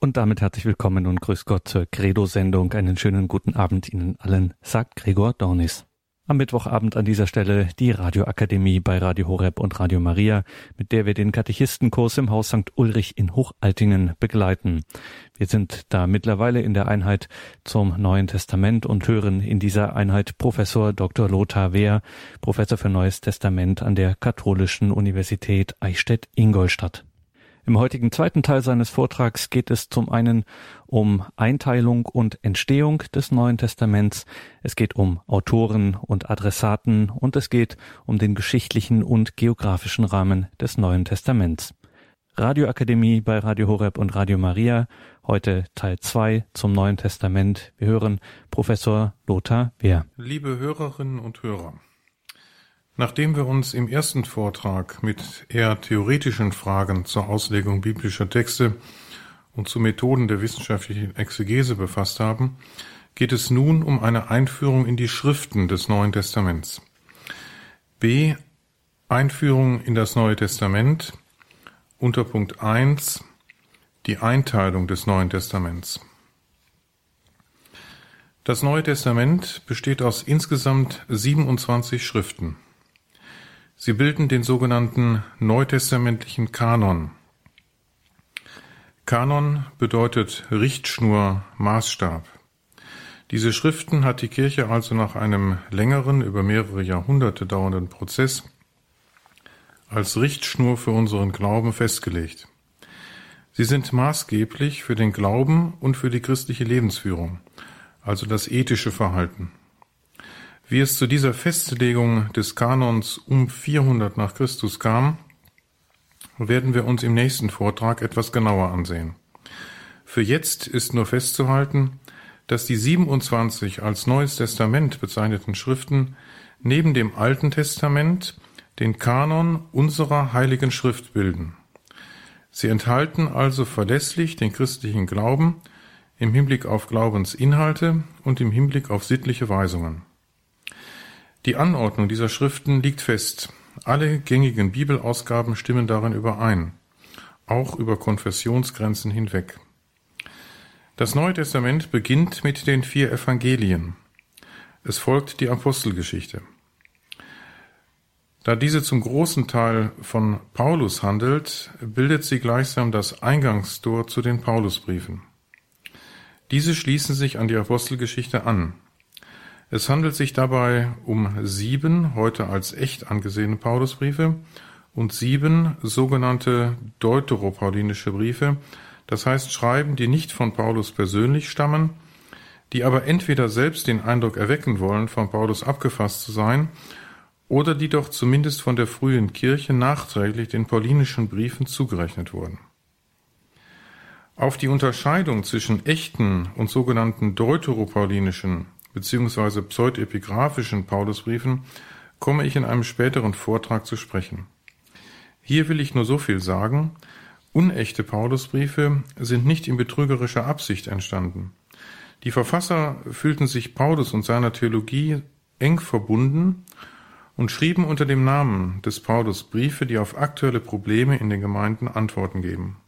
Und damit herzlich willkommen und grüß Gott zur Credo-Sendung. Einen schönen guten Abend Ihnen allen, sagt Gregor Dornis. Am Mittwochabend an dieser Stelle die Radioakademie bei Radio Horeb und Radio Maria, mit der wir den Katechistenkurs im Haus St. Ulrich in Hochaltingen begleiten. Wir sind da mittlerweile in der Einheit zum Neuen Testament und hören in dieser Einheit Professor Dr. Lothar Wehr, Professor für Neues Testament an der Katholischen Universität Eichstätt-Ingolstadt. Im heutigen zweiten Teil seines Vortrags geht es zum einen um Einteilung und Entstehung des Neuen Testaments, es geht um Autoren und Adressaten und es geht um den geschichtlichen und geografischen Rahmen des Neuen Testaments. Radioakademie bei Radio Horeb und Radio Maria, heute Teil 2 zum Neuen Testament. Wir hören Professor Lothar Wehr. Liebe Hörerinnen und Hörer, Nachdem wir uns im ersten Vortrag mit eher theoretischen Fragen zur Auslegung biblischer Texte und zu Methoden der wissenschaftlichen Exegese befasst haben, geht es nun um eine Einführung in die Schriften des Neuen Testaments. B. Einführung in das Neue Testament unter Punkt 1 die Einteilung des Neuen Testaments. Das Neue Testament besteht aus insgesamt 27 Schriften. Sie bilden den sogenannten neutestamentlichen Kanon. Kanon bedeutet Richtschnur, Maßstab. Diese Schriften hat die Kirche also nach einem längeren, über mehrere Jahrhunderte dauernden Prozess als Richtschnur für unseren Glauben festgelegt. Sie sind maßgeblich für den Glauben und für die christliche Lebensführung, also das ethische Verhalten. Wie es zu dieser Festlegung des Kanons um 400 nach Christus kam, werden wir uns im nächsten Vortrag etwas genauer ansehen. Für jetzt ist nur festzuhalten, dass die 27 als Neues Testament bezeichneten Schriften neben dem Alten Testament den Kanon unserer heiligen Schrift bilden. Sie enthalten also verlässlich den christlichen Glauben im Hinblick auf Glaubensinhalte und im Hinblick auf sittliche Weisungen. Die Anordnung dieser Schriften liegt fest. Alle gängigen Bibelausgaben stimmen darin überein, auch über Konfessionsgrenzen hinweg. Das Neue Testament beginnt mit den vier Evangelien. Es folgt die Apostelgeschichte. Da diese zum großen Teil von Paulus handelt, bildet sie gleichsam das Eingangstor zu den Paulusbriefen. Diese schließen sich an die Apostelgeschichte an. Es handelt sich dabei um sieben heute als echt angesehene Paulusbriefe und sieben sogenannte deuteropaulinische Briefe, das heißt Schreiben, die nicht von Paulus persönlich stammen, die aber entweder selbst den Eindruck erwecken wollen, von Paulus abgefasst zu sein, oder die doch zumindest von der frühen Kirche nachträglich den paulinischen Briefen zugerechnet wurden. Auf die Unterscheidung zwischen echten und sogenannten deuteropaulinischen bzw. pseudepigraphischen Paulusbriefen komme ich in einem späteren Vortrag zu sprechen. Hier will ich nur so viel sagen, unechte Paulusbriefe sind nicht in betrügerischer Absicht entstanden. Die Verfasser fühlten sich Paulus und seiner Theologie eng verbunden und schrieben unter dem Namen des Paulus Briefe, die auf aktuelle Probleme in den Gemeinden Antworten geben.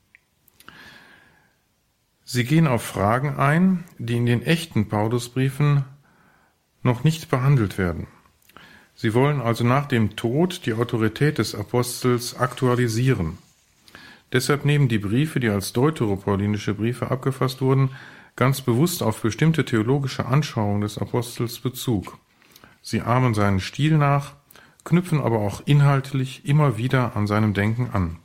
Sie gehen auf Fragen ein, die in den echten Paulusbriefen noch nicht behandelt werden. Sie wollen also nach dem Tod die Autorität des Apostels aktualisieren. Deshalb nehmen die Briefe, die als deuteropaulinische Briefe abgefasst wurden, ganz bewusst auf bestimmte theologische Anschauungen des Apostels Bezug. Sie ahmen seinen Stil nach, knüpfen aber auch inhaltlich immer wieder an seinem Denken an.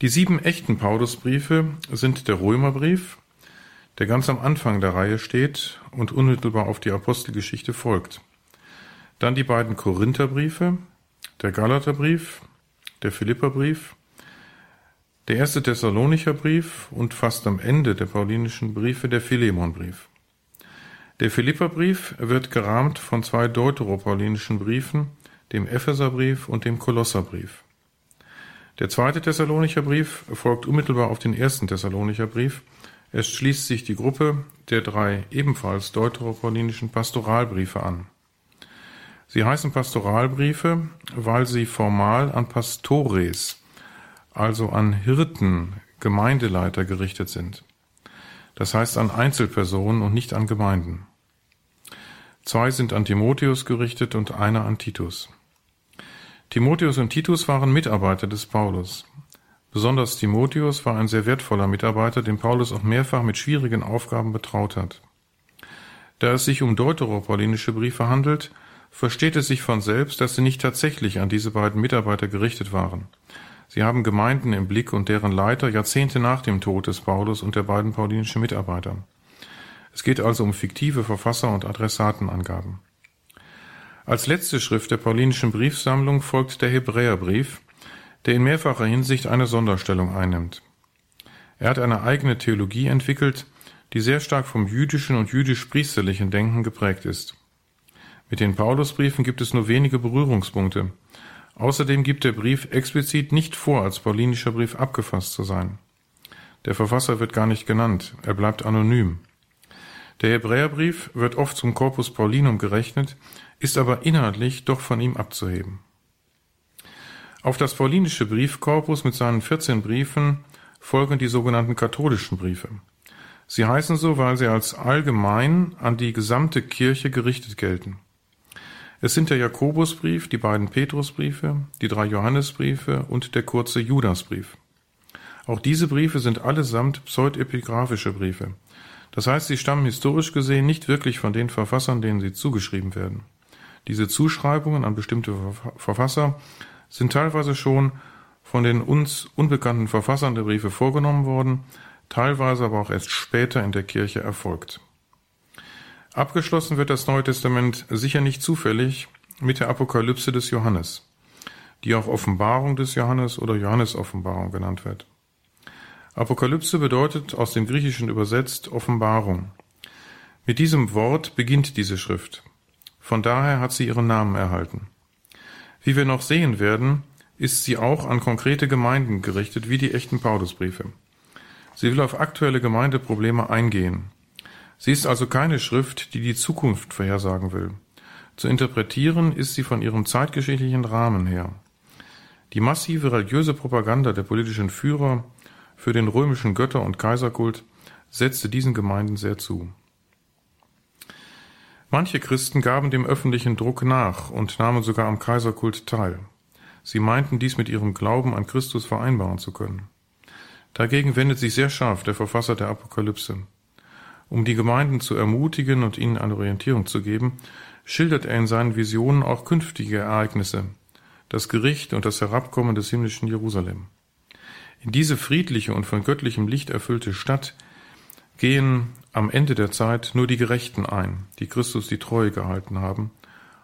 Die sieben echten Paulusbriefe sind der Römerbrief, der ganz am Anfang der Reihe steht und unmittelbar auf die Apostelgeschichte folgt. Dann die beiden Korintherbriefe, der Galaterbrief, der Philipperbrief, der erste Thessalonicher Brief und fast am Ende der paulinischen Briefe der Philemonbrief. Der Philipperbrief wird gerahmt von zwei deuteropaulinischen Briefen, dem Epheserbrief und dem Kolosserbrief. Der zweite Thessalonicher Brief folgt unmittelbar auf den ersten Thessalonicher Brief es schließt sich die Gruppe der drei ebenfalls deuteropaulinischen Pastoralbriefe an. Sie heißen Pastoralbriefe, weil sie formal an Pastores, also an Hirten Gemeindeleiter gerichtet sind. Das heißt an Einzelpersonen und nicht an Gemeinden. Zwei sind an Timotheus gerichtet und einer an Titus. Timotheus und Titus waren Mitarbeiter des Paulus. Besonders Timotheus war ein sehr wertvoller Mitarbeiter, den Paulus auch mehrfach mit schwierigen Aufgaben betraut hat. Da es sich um deuteropaulinische Briefe handelt, versteht es sich von selbst, dass sie nicht tatsächlich an diese beiden Mitarbeiter gerichtet waren. Sie haben Gemeinden im Blick und deren Leiter Jahrzehnte nach dem Tod des Paulus und der beiden paulinischen Mitarbeiter. Es geht also um fiktive Verfasser und Adressatenangaben. Als letzte Schrift der paulinischen Briefsammlung folgt der Hebräerbrief, der in mehrfacher Hinsicht eine Sonderstellung einnimmt. Er hat eine eigene Theologie entwickelt, die sehr stark vom jüdischen und jüdisch-priesterlichen Denken geprägt ist. Mit den Paulusbriefen gibt es nur wenige Berührungspunkte. Außerdem gibt der Brief explizit nicht vor, als paulinischer Brief abgefasst zu sein. Der Verfasser wird gar nicht genannt, er bleibt anonym. Der Hebräerbrief wird oft zum Corpus Paulinum gerechnet, ist aber inhaltlich doch von ihm abzuheben. Auf das paulinische Briefkorpus mit seinen 14 Briefen folgen die sogenannten katholischen Briefe. Sie heißen so, weil sie als allgemein an die gesamte Kirche gerichtet gelten. Es sind der Jakobusbrief, die beiden Petrusbriefe, die drei Johannesbriefe und der kurze Judasbrief. Auch diese Briefe sind allesamt pseudepigraphische Briefe. Das heißt, sie stammen historisch gesehen nicht wirklich von den Verfassern, denen sie zugeschrieben werden. Diese Zuschreibungen an bestimmte Verfasser sind teilweise schon von den uns unbekannten Verfassern der Briefe vorgenommen worden, teilweise aber auch erst später in der Kirche erfolgt. Abgeschlossen wird das Neue Testament sicher nicht zufällig mit der Apokalypse des Johannes, die auch Offenbarung des Johannes oder Johannes-Offenbarung genannt wird. Apokalypse bedeutet aus dem Griechischen übersetzt Offenbarung. Mit diesem Wort beginnt diese Schrift. Von daher hat sie ihren Namen erhalten. Wie wir noch sehen werden, ist sie auch an konkrete Gemeinden gerichtet, wie die echten Paulusbriefe. Sie will auf aktuelle Gemeindeprobleme eingehen. Sie ist also keine Schrift, die die Zukunft vorhersagen will. Zu interpretieren ist sie von ihrem zeitgeschichtlichen Rahmen her. Die massive religiöse Propaganda der politischen Führer für den römischen Götter- und Kaiserkult setzte diesen Gemeinden sehr zu. Manche Christen gaben dem öffentlichen Druck nach und nahmen sogar am Kaiserkult teil. Sie meinten dies mit ihrem Glauben an Christus vereinbaren zu können. Dagegen wendet sich sehr scharf der Verfasser der Apokalypse. Um die Gemeinden zu ermutigen und ihnen eine Orientierung zu geben, schildert er in seinen Visionen auch künftige Ereignisse, das Gericht und das Herabkommen des himmlischen Jerusalem. In diese friedliche und von göttlichem Licht erfüllte Stadt gehen am Ende der Zeit nur die Gerechten ein, die Christus die Treue gehalten haben,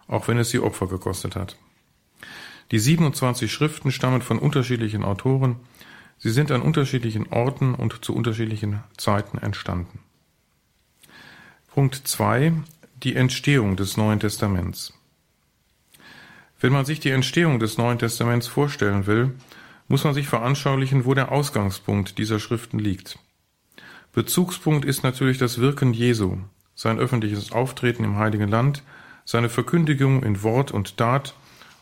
auch wenn es sie Opfer gekostet hat. Die 27 Schriften stammen von unterschiedlichen Autoren, sie sind an unterschiedlichen Orten und zu unterschiedlichen Zeiten entstanden. Punkt 2. Die Entstehung des Neuen Testaments. Wenn man sich die Entstehung des Neuen Testaments vorstellen will, muss man sich veranschaulichen, wo der Ausgangspunkt dieser Schriften liegt. Bezugspunkt ist natürlich das Wirken Jesu, sein öffentliches Auftreten im Heiligen Land, seine Verkündigung in Wort und Tat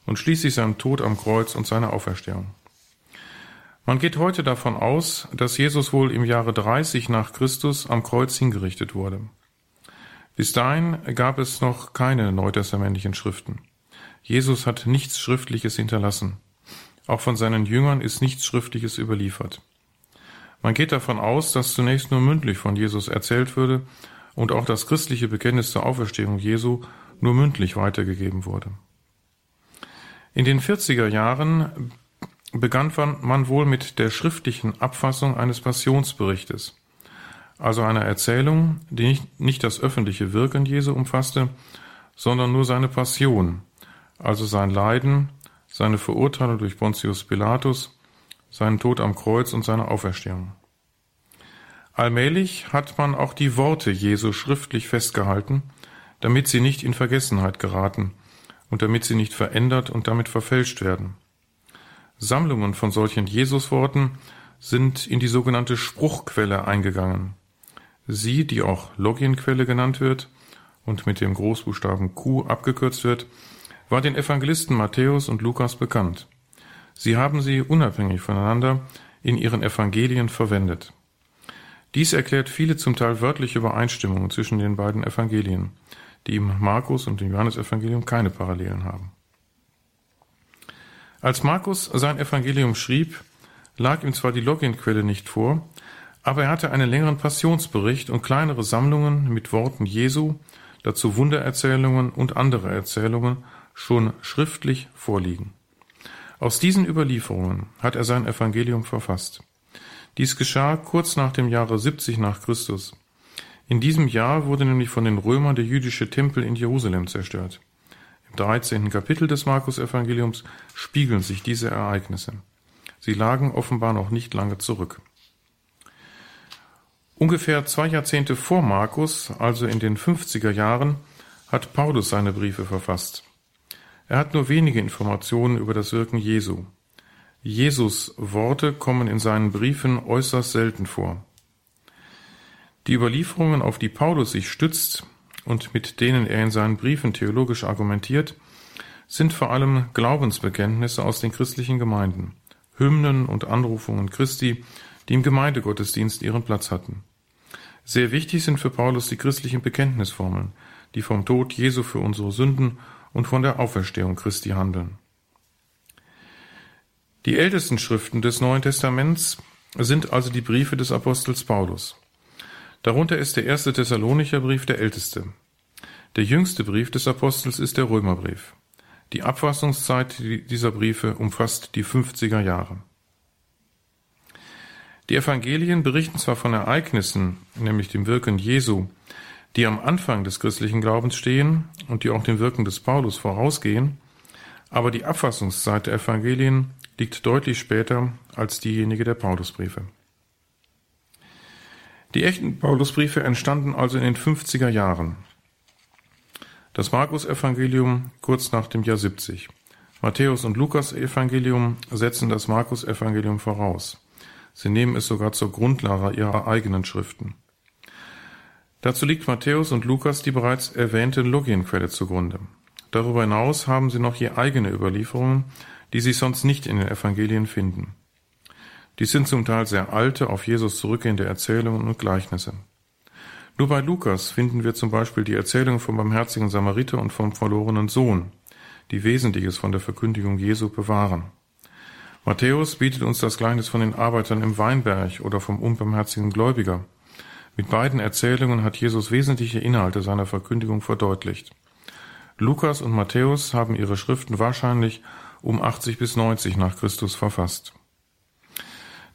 und schließlich sein Tod am Kreuz und seine Auferstehung. Man geht heute davon aus, dass Jesus wohl im Jahre 30 nach Christus am Kreuz hingerichtet wurde. Bis dahin gab es noch keine neutestamentlichen Schriften. Jesus hat nichts Schriftliches hinterlassen. Auch von seinen Jüngern ist nichts Schriftliches überliefert. Man geht davon aus, dass zunächst nur mündlich von Jesus erzählt würde und auch das christliche Bekenntnis zur Auferstehung Jesu nur mündlich weitergegeben wurde. In den 40er Jahren begann man wohl mit der schriftlichen Abfassung eines Passionsberichtes also einer Erzählung, die nicht, nicht das öffentliche Wirken Jesu umfasste, sondern nur seine Passion, also sein Leiden, seine Verurteilung durch Pontius Pilatus, seinen Tod am Kreuz und seine Auferstehung. Allmählich hat man auch die Worte Jesu schriftlich festgehalten, damit sie nicht in Vergessenheit geraten und damit sie nicht verändert und damit verfälscht werden. Sammlungen von solchen Jesusworten sind in die sogenannte Spruchquelle eingegangen. Sie, die auch Loginquelle genannt wird und mit dem Großbuchstaben Q abgekürzt wird, war den Evangelisten Matthäus und Lukas bekannt. Sie haben sie unabhängig voneinander in ihren Evangelien verwendet. Dies erklärt viele zum Teil wörtliche Übereinstimmungen zwischen den beiden Evangelien, die im Markus und im Johannesevangelium keine Parallelen haben. Als Markus sein Evangelium schrieb, lag ihm zwar die Loginquelle nicht vor, aber er hatte einen längeren Passionsbericht und kleinere Sammlungen mit Worten Jesu, dazu Wundererzählungen und andere Erzählungen schon schriftlich vorliegen. Aus diesen Überlieferungen hat er sein Evangelium verfasst. Dies geschah kurz nach dem Jahre 70 nach Christus. In diesem Jahr wurde nämlich von den Römern der jüdische Tempel in Jerusalem zerstört. Im 13. Kapitel des Markus-Evangeliums spiegeln sich diese Ereignisse. Sie lagen offenbar noch nicht lange zurück. Ungefähr zwei Jahrzehnte vor Markus, also in den 50er Jahren, hat Paulus seine Briefe verfasst. Er hat nur wenige Informationen über das Wirken Jesu. Jesus Worte kommen in seinen Briefen äußerst selten vor. Die Überlieferungen, auf die Paulus sich stützt und mit denen er in seinen Briefen theologisch argumentiert, sind vor allem Glaubensbekenntnisse aus den christlichen Gemeinden, Hymnen und Anrufungen Christi, die im Gemeindegottesdienst ihren Platz hatten. Sehr wichtig sind für Paulus die christlichen Bekenntnisformeln, die vom Tod Jesu für unsere Sünden und von der Auferstehung Christi handeln. Die ältesten Schriften des Neuen Testaments sind also die Briefe des Apostels Paulus. Darunter ist der erste Thessalonicher Brief der älteste. Der jüngste Brief des Apostels ist der Römerbrief. Die Abfassungszeit dieser Briefe umfasst die 50er Jahre. Die Evangelien berichten zwar von Ereignissen, nämlich dem Wirken Jesu, die am Anfang des christlichen Glaubens stehen und die auch dem Wirken des Paulus vorausgehen, aber die Abfassungszeit der Evangelien liegt deutlich später als diejenige der Paulusbriefe. Die echten Paulusbriefe entstanden also in den 50er Jahren. Das Markus-Evangelium kurz nach dem Jahr 70. Matthäus und Lukas-Evangelium setzen das Markus-Evangelium voraus. Sie nehmen es sogar zur Grundlage ihrer eigenen Schriften. Dazu liegt Matthäus und Lukas die bereits erwähnte Logienquelle zugrunde. Darüber hinaus haben sie noch je eigene Überlieferungen, die sich sonst nicht in den Evangelien finden. Dies sind zum Teil sehr alte, auf Jesus zurückgehende Erzählungen und Gleichnisse. Nur bei Lukas finden wir zum Beispiel die Erzählung vom barmherzigen Samariter und vom verlorenen Sohn, die Wesentliches von der Verkündigung Jesu bewahren. Matthäus bietet uns das Gleichnis von den Arbeitern im Weinberg oder vom unbarmherzigen Gläubiger. Mit beiden Erzählungen hat Jesus wesentliche Inhalte seiner Verkündigung verdeutlicht. Lukas und Matthäus haben ihre Schriften wahrscheinlich um 80 bis 90 nach Christus verfasst.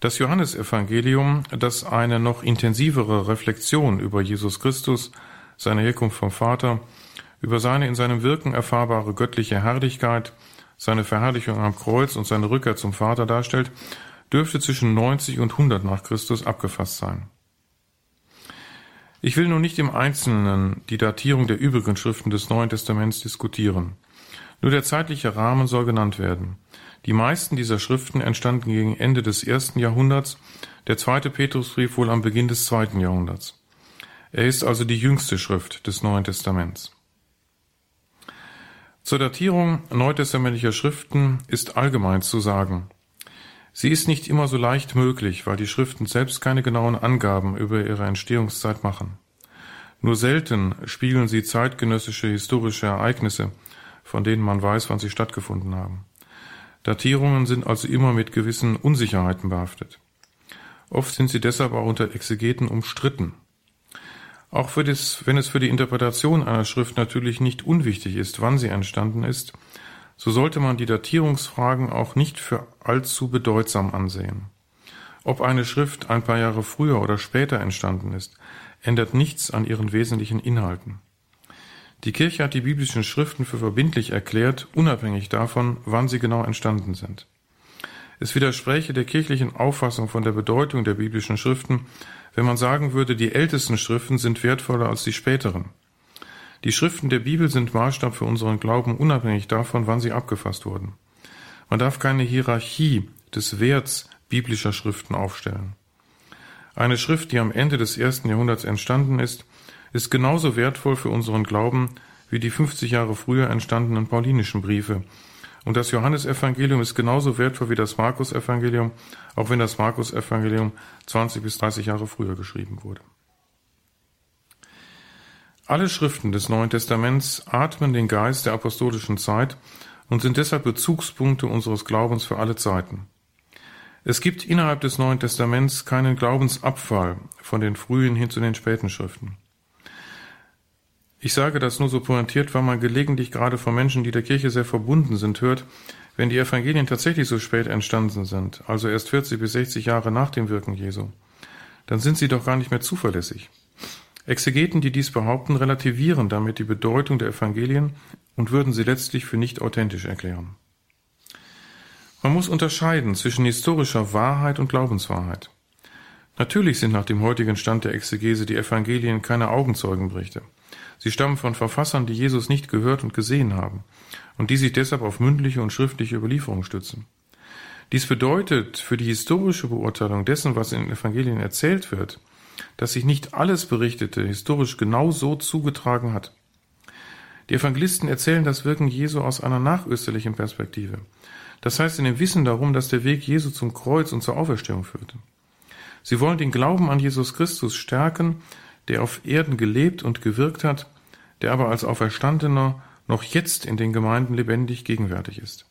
Das Johannesevangelium, das eine noch intensivere Reflexion über Jesus Christus, seine Herkunft vom Vater, über seine in seinem Wirken erfahrbare göttliche Herrlichkeit, seine Verherrlichung am Kreuz und seine Rückkehr zum Vater darstellt, dürfte zwischen 90 und 100 nach Christus abgefasst sein. Ich will nun nicht im Einzelnen die Datierung der übrigen Schriften des Neuen Testaments diskutieren. Nur der zeitliche Rahmen soll genannt werden. Die meisten dieser Schriften entstanden gegen Ende des ersten Jahrhunderts, der zweite Petrusbrief wohl am Beginn des zweiten Jahrhunderts. Er ist also die jüngste Schrift des Neuen Testaments. Zur Datierung neutestamentlicher Schriften ist allgemein zu sagen. Sie ist nicht immer so leicht möglich, weil die Schriften selbst keine genauen Angaben über ihre Entstehungszeit machen. Nur selten spiegeln sie zeitgenössische historische Ereignisse, von denen man weiß, wann sie stattgefunden haben. Datierungen sind also immer mit gewissen Unsicherheiten behaftet. Oft sind sie deshalb auch unter Exegeten umstritten. Auch das, wenn es für die Interpretation einer Schrift natürlich nicht unwichtig ist, wann sie entstanden ist, so sollte man die Datierungsfragen auch nicht für allzu bedeutsam ansehen. Ob eine Schrift ein paar Jahre früher oder später entstanden ist, ändert nichts an ihren wesentlichen Inhalten. Die Kirche hat die biblischen Schriften für verbindlich erklärt, unabhängig davon, wann sie genau entstanden sind. Es widerspräche der kirchlichen Auffassung von der Bedeutung der biblischen Schriften, wenn man sagen würde, die ältesten Schriften sind wertvoller als die späteren. Die Schriften der Bibel sind Maßstab für unseren Glauben, unabhängig davon, wann sie abgefasst wurden. Man darf keine Hierarchie des Werts biblischer Schriften aufstellen. Eine Schrift, die am Ende des ersten Jahrhunderts entstanden ist, ist genauso wertvoll für unseren Glauben wie die 50 Jahre früher entstandenen paulinischen Briefe Und das Johannesevangelium ist genauso wertvoll wie das Markus-Evangelium, auch wenn das Markus-Evangelium 20 bis 30 Jahre früher geschrieben wurde. Alle Schriften des Neuen Testaments atmen den Geist der apostolischen Zeit und sind deshalb Bezugspunkte unseres Glaubens für alle Zeiten. Es gibt innerhalb des Neuen Testaments keinen Glaubensabfall von den frühen hin zu den späten Schriften. Ich sage das nur so pointiert, weil man gelegentlich gerade von Menschen, die der Kirche sehr verbunden sind, hört, wenn die Evangelien tatsächlich so spät entstanden sind, also erst 40 bis 60 Jahre nach dem Wirken Jesu, dann sind sie doch gar nicht mehr zuverlässig. Exegeten, die dies behaupten, relativieren damit die Bedeutung der Evangelien und würden sie letztlich für nicht authentisch erklären. Man muss unterscheiden zwischen historischer Wahrheit und Glaubenswahrheit. Natürlich sind nach dem heutigen Stand der Exegese die Evangelien keine Augenzeugenberichte. Sie stammen von Verfassern, die Jesus nicht gehört und gesehen haben und die sich deshalb auf mündliche und schriftliche Überlieferung stützen. Dies bedeutet für die historische Beurteilung dessen, was in den Evangelien erzählt wird, dass sich nicht alles Berichtete historisch genau so zugetragen hat. Die Evangelisten erzählen das Wirken Jesu aus einer nachösterlichen Perspektive. Das heißt in dem Wissen darum, dass der Weg Jesu zum Kreuz und zur Auferstehung führte. Sie wollen den Glauben an Jesus Christus stärken der auf Erden gelebt und gewirkt hat, der aber als Auferstandener noch jetzt in den Gemeinden lebendig gegenwärtig ist.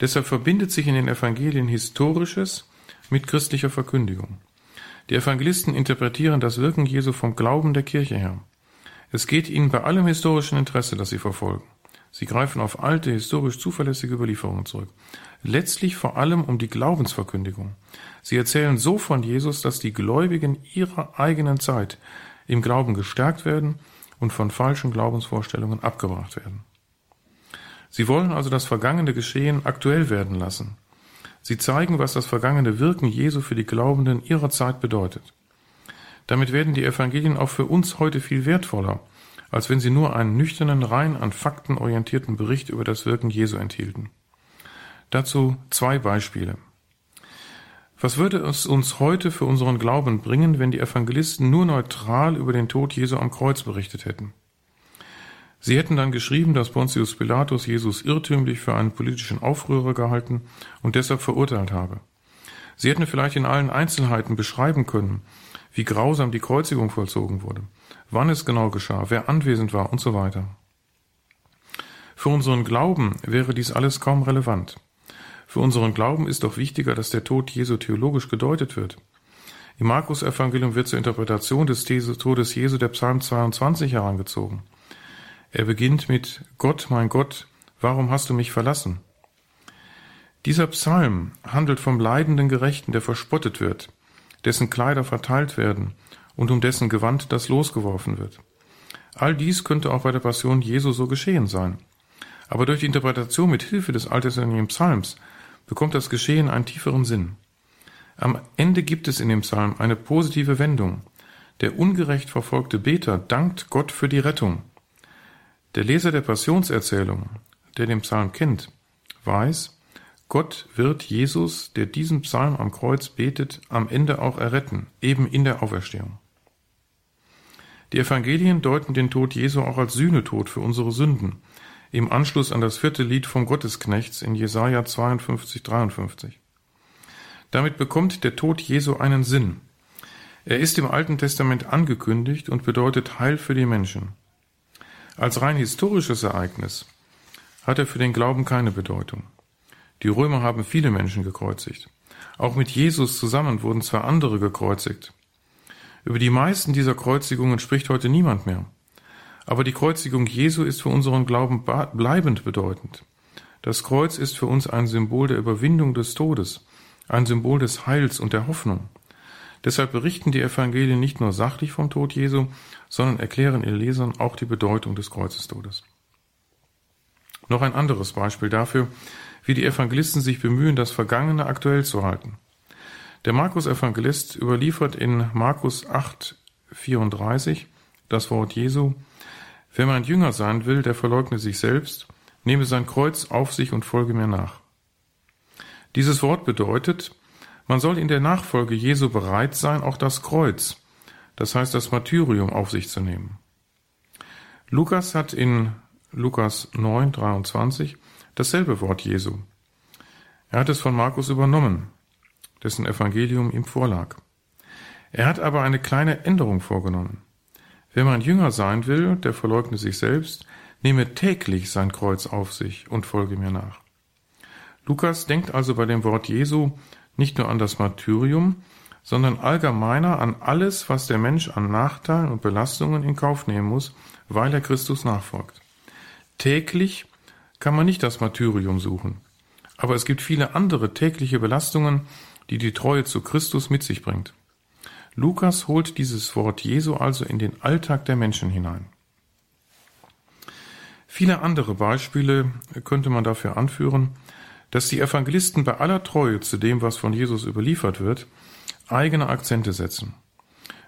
Deshalb verbindet sich in den Evangelien Historisches mit christlicher Verkündigung. Die Evangelisten interpretieren das Wirken Jesu vom Glauben der Kirche her. Es geht ihnen bei allem historischen Interesse, das sie verfolgen. Sie greifen auf alte, historisch zuverlässige Überlieferungen zurück. Letztlich vor allem um die Glaubensverkündigung. Sie erzählen so von Jesus, dass die Gläubigen ihrer eigenen Zeit im Glauben gestärkt werden und von falschen Glaubensvorstellungen abgebracht werden. Sie wollen also das vergangene Geschehen aktuell werden lassen. Sie zeigen, was das vergangene Wirken Jesu für die Glaubenden ihrer Zeit bedeutet. Damit werden die Evangelien auch für uns heute viel wertvoller, als wenn sie nur einen nüchternen, rein an Fakten orientierten Bericht über das Wirken Jesu enthielten. Dazu zwei Beispiele. Was würde es uns heute für unseren Glauben bringen, wenn die Evangelisten nur neutral über den Tod Jesu am Kreuz berichtet hätten? Sie hätten dann geschrieben, dass Pontius Pilatus Jesus irrtümlich für einen politischen Aufrührer gehalten und deshalb verurteilt habe. Sie hätten vielleicht in allen Einzelheiten beschreiben können, wie grausam die Kreuzigung vollzogen wurde, wann es genau geschah, wer anwesend war und so weiter. Für unseren Glauben wäre dies alles kaum relevant. Für unseren Glauben ist doch wichtiger, dass der Tod Jesu theologisch gedeutet wird. Im Markus-Evangelium wird zur Interpretation des Todes Jesu der Psalm 22 herangezogen. Er beginnt mit Gott, mein Gott, warum hast du mich verlassen? Dieser Psalm handelt vom leidenden Gerechten, der verspottet wird, dessen Kleider verteilt werden und um dessen Gewand das losgeworfen wird. All dies könnte auch bei der Passion Jesu so geschehen sein. Aber durch die Interpretation mit Hilfe des alttestamentlichen Psalms bekommt das Geschehen einen tieferen Sinn. Am Ende gibt es in dem Psalm eine positive Wendung. Der ungerecht verfolgte Beter dankt Gott für die Rettung. Der Leser der Passionserzählung, der den Psalm kennt, weiß, Gott wird Jesus, der diesen Psalm am Kreuz betet, am Ende auch erretten, eben in der Auferstehung. Die Evangelien deuten den Tod Jesu auch als Sühnetod für unsere Sünden, im Anschluss an das vierte Lied vom Gottesknechts in Jesaja 52, 53. Damit bekommt der Tod Jesu einen Sinn. Er ist im Alten Testament angekündigt und bedeutet Heil für die Menschen. Als rein historisches Ereignis hat er für den Glauben keine Bedeutung. Die Römer haben viele Menschen gekreuzigt. Auch mit Jesus zusammen wurden zwar andere gekreuzigt. Über die meisten dieser Kreuzigungen spricht heute niemand mehr. Aber die Kreuzigung Jesu ist für unseren Glauben bleibend bedeutend. Das Kreuz ist für uns ein Symbol der Überwindung des Todes, ein Symbol des Heils und der Hoffnung. Deshalb berichten die Evangelien nicht nur sachlich vom Tod Jesu, sondern erklären ihren Lesern auch die Bedeutung des Kreuzestodes. Noch ein anderes Beispiel dafür, wie die Evangelisten sich bemühen, das Vergangene aktuell zu halten. Der Markus-Evangelist überliefert in Markus 8, 34 das Wort Jesu, Wer mein Jünger sein will, der verleugne sich selbst, nehme sein Kreuz auf sich und folge mir nach. Dieses Wort bedeutet, man soll in der Nachfolge Jesu bereit sein, auch das Kreuz, das heißt das Martyrium, auf sich zu nehmen. Lukas hat in Lukas 9, 23 dasselbe Wort Jesu. Er hat es von Markus übernommen, dessen Evangelium ihm vorlag. Er hat aber eine kleine Änderung vorgenommen. Wenn man Jünger sein will, der verleugne sich selbst, nehme täglich sein Kreuz auf sich und folge mir nach. Lukas denkt also bei dem Wort Jesu nicht nur an das Martyrium, sondern allgemeiner an alles, was der Mensch an Nachteilen und Belastungen in Kauf nehmen muss, weil er Christus nachfolgt. Täglich kann man nicht das Martyrium suchen, aber es gibt viele andere tägliche Belastungen, die die Treue zu Christus mit sich bringt. Lukas holt dieses Wort Jesu also in den Alltag der Menschen hinein. Viele andere Beispiele könnte man dafür anführen, dass die Evangelisten bei aller Treue zu dem, was von Jesus überliefert wird, eigene Akzente setzen.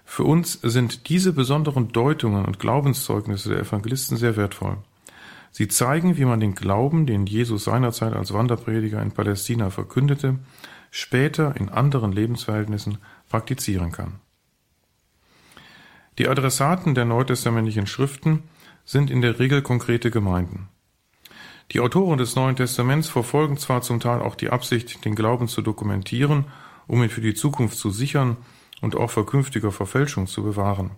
Für uns sind diese besonderen Deutungen und Glaubenszeugnisse der Evangelisten sehr wertvoll. Sie zeigen, wie man den Glauben, den Jesus seinerzeit als Wanderprediger in Palästina verkündete, später in anderen Lebensverhältnissen praktizieren kann. Die Adressaten der neutestamentlichen Schriften sind in der Regel konkrete Gemeinden. Die Autoren des Neuen Testaments verfolgen zwar zum Teil auch die Absicht, den Glauben zu dokumentieren, um ihn für die Zukunft zu sichern und auch vor künftiger Verfälschung zu bewahren.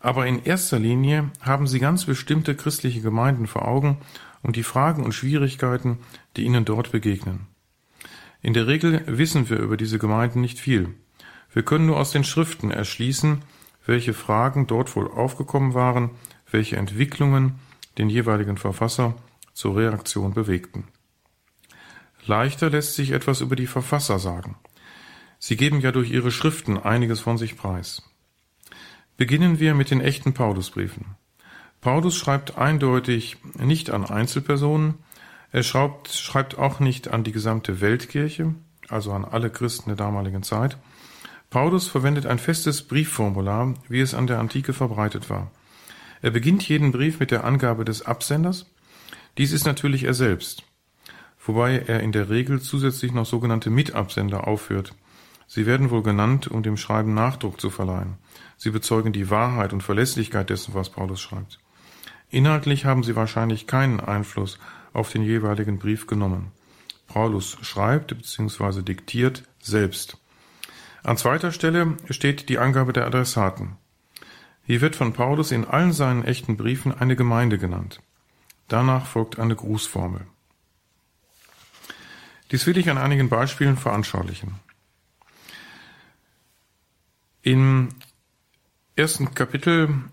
Aber in erster Linie haben sie ganz bestimmte christliche Gemeinden vor Augen und die Fragen und Schwierigkeiten, die ihnen dort begegnen. In der Regel wissen wir über diese Gemeinden nicht viel. Wir können nur aus den Schriften erschließen, welche Fragen dort wohl aufgekommen waren, welche Entwicklungen den jeweiligen Verfasser zur Reaktion bewegten. Leichter lässt sich etwas über die Verfasser sagen. Sie geben ja durch ihre Schriften einiges von sich preis. Beginnen wir mit den echten Paulusbriefen. Paulus schreibt eindeutig nicht an Einzelpersonen, er schreibt, schreibt auch nicht an die gesamte Weltkirche, also an alle Christen der damaligen Zeit. Paulus verwendet ein festes Briefformular, wie es an der Antike verbreitet war. Er beginnt jeden Brief mit der Angabe des Absenders. Dies ist natürlich er selbst, wobei er in der Regel zusätzlich noch sogenannte Mitabsender aufführt. Sie werden wohl genannt, um dem Schreiben Nachdruck zu verleihen. Sie bezeugen die Wahrheit und Verlässlichkeit dessen, was Paulus schreibt. Inhaltlich haben sie wahrscheinlich keinen Einfluss auf den jeweiligen Brief genommen. Paulus schreibt bzw. diktiert selbst. An zweiter Stelle steht die Angabe der Adressaten. Hier wird von Paulus in allen seinen echten Briefen eine Gemeinde genannt. Danach folgt eine Grußformel. Dies will ich an einigen Beispielen veranschaulichen. Im ersten Kapitel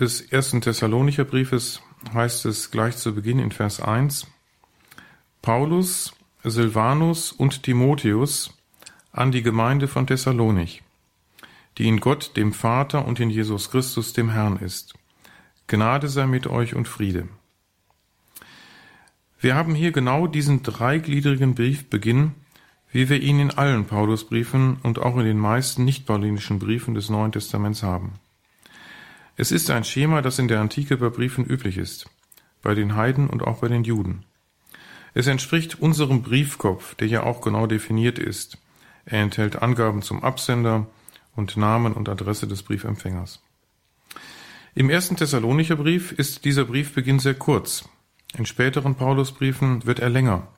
des ersten Thessalonicher Briefes heißt es gleich zu Beginn in Vers 1, Paulus, Silvanus und Timotheus an die Gemeinde von Thessalonich, die in Gott, dem Vater und in Jesus Christus, dem Herrn ist. Gnade sei mit euch und Friede. Wir haben hier genau diesen dreigliedrigen Briefbeginn wie wir ihn in allen Paulusbriefen und auch in den meisten nicht-paulinischen Briefen des Neuen Testaments haben. Es ist ein Schema, das in der Antike bei Briefen üblich ist, bei den Heiden und auch bei den Juden. Es entspricht unserem Briefkopf, der ja auch genau definiert ist. Er enthält Angaben zum Absender und Namen und Adresse des Briefempfängers. Im ersten Thessalonicher Brief ist dieser Briefbeginn sehr kurz. In späteren Paulusbriefen wird er länger.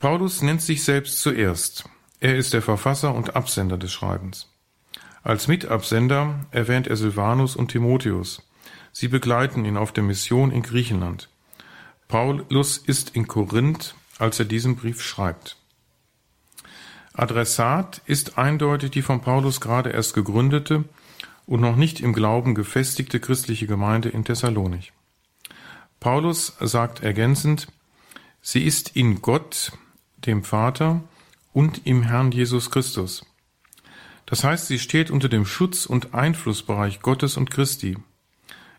Paulus nennt sich selbst zuerst. Er ist der Verfasser und Absender des Schreibens. Als Mitabsender erwähnt er Silvanus und Timotheus. Sie begleiten ihn auf der Mission in Griechenland. Paulus ist in Korinth, als er diesen Brief schreibt. Adressat ist eindeutig die von Paulus gerade erst gegründete und noch nicht im Glauben gefestigte christliche Gemeinde in Thessalonich. Paulus sagt ergänzend, sie ist in Gott, dem Vater und im Herrn Jesus Christus. Das heißt, sie steht unter dem Schutz und Einflussbereich Gottes und Christi.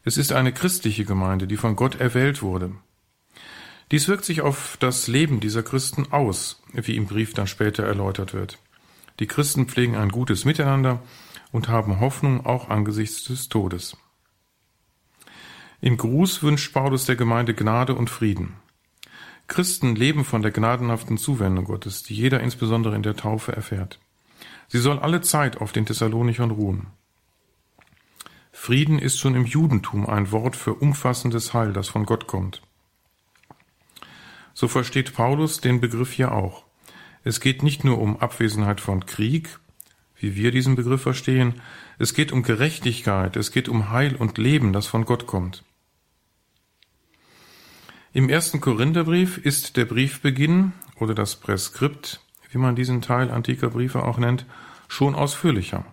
Es ist eine christliche Gemeinde, die von Gott erwählt wurde. Dies wirkt sich auf das Leben dieser Christen aus, wie im Brief dann später erläutert wird. Die Christen pflegen ein gutes Miteinander und haben Hoffnung auch angesichts des Todes. Im Gruß wünscht Paulus der Gemeinde Gnade und Frieden. Christen leben von der gnadenhaften Zuwendung Gottes, die jeder insbesondere in der Taufe erfährt. Sie soll alle Zeit auf den Thessalonichern ruhen. Frieden ist schon im Judentum ein Wort für umfassendes Heil, das von Gott kommt. so versteht Paulus den Begriff hier auch. Es geht nicht nur um Abwesenheit von Krieg, wie wir diesen Begriff verstehen, es geht um Gerechtigkeit, es geht um Heil und Leben, das von Gott kommt. Im ersten Korintherbrief ist der Briefbeginn oder das Präskript, wie man diesen Teil antiker Briefe auch nennt, schon ausführlicher.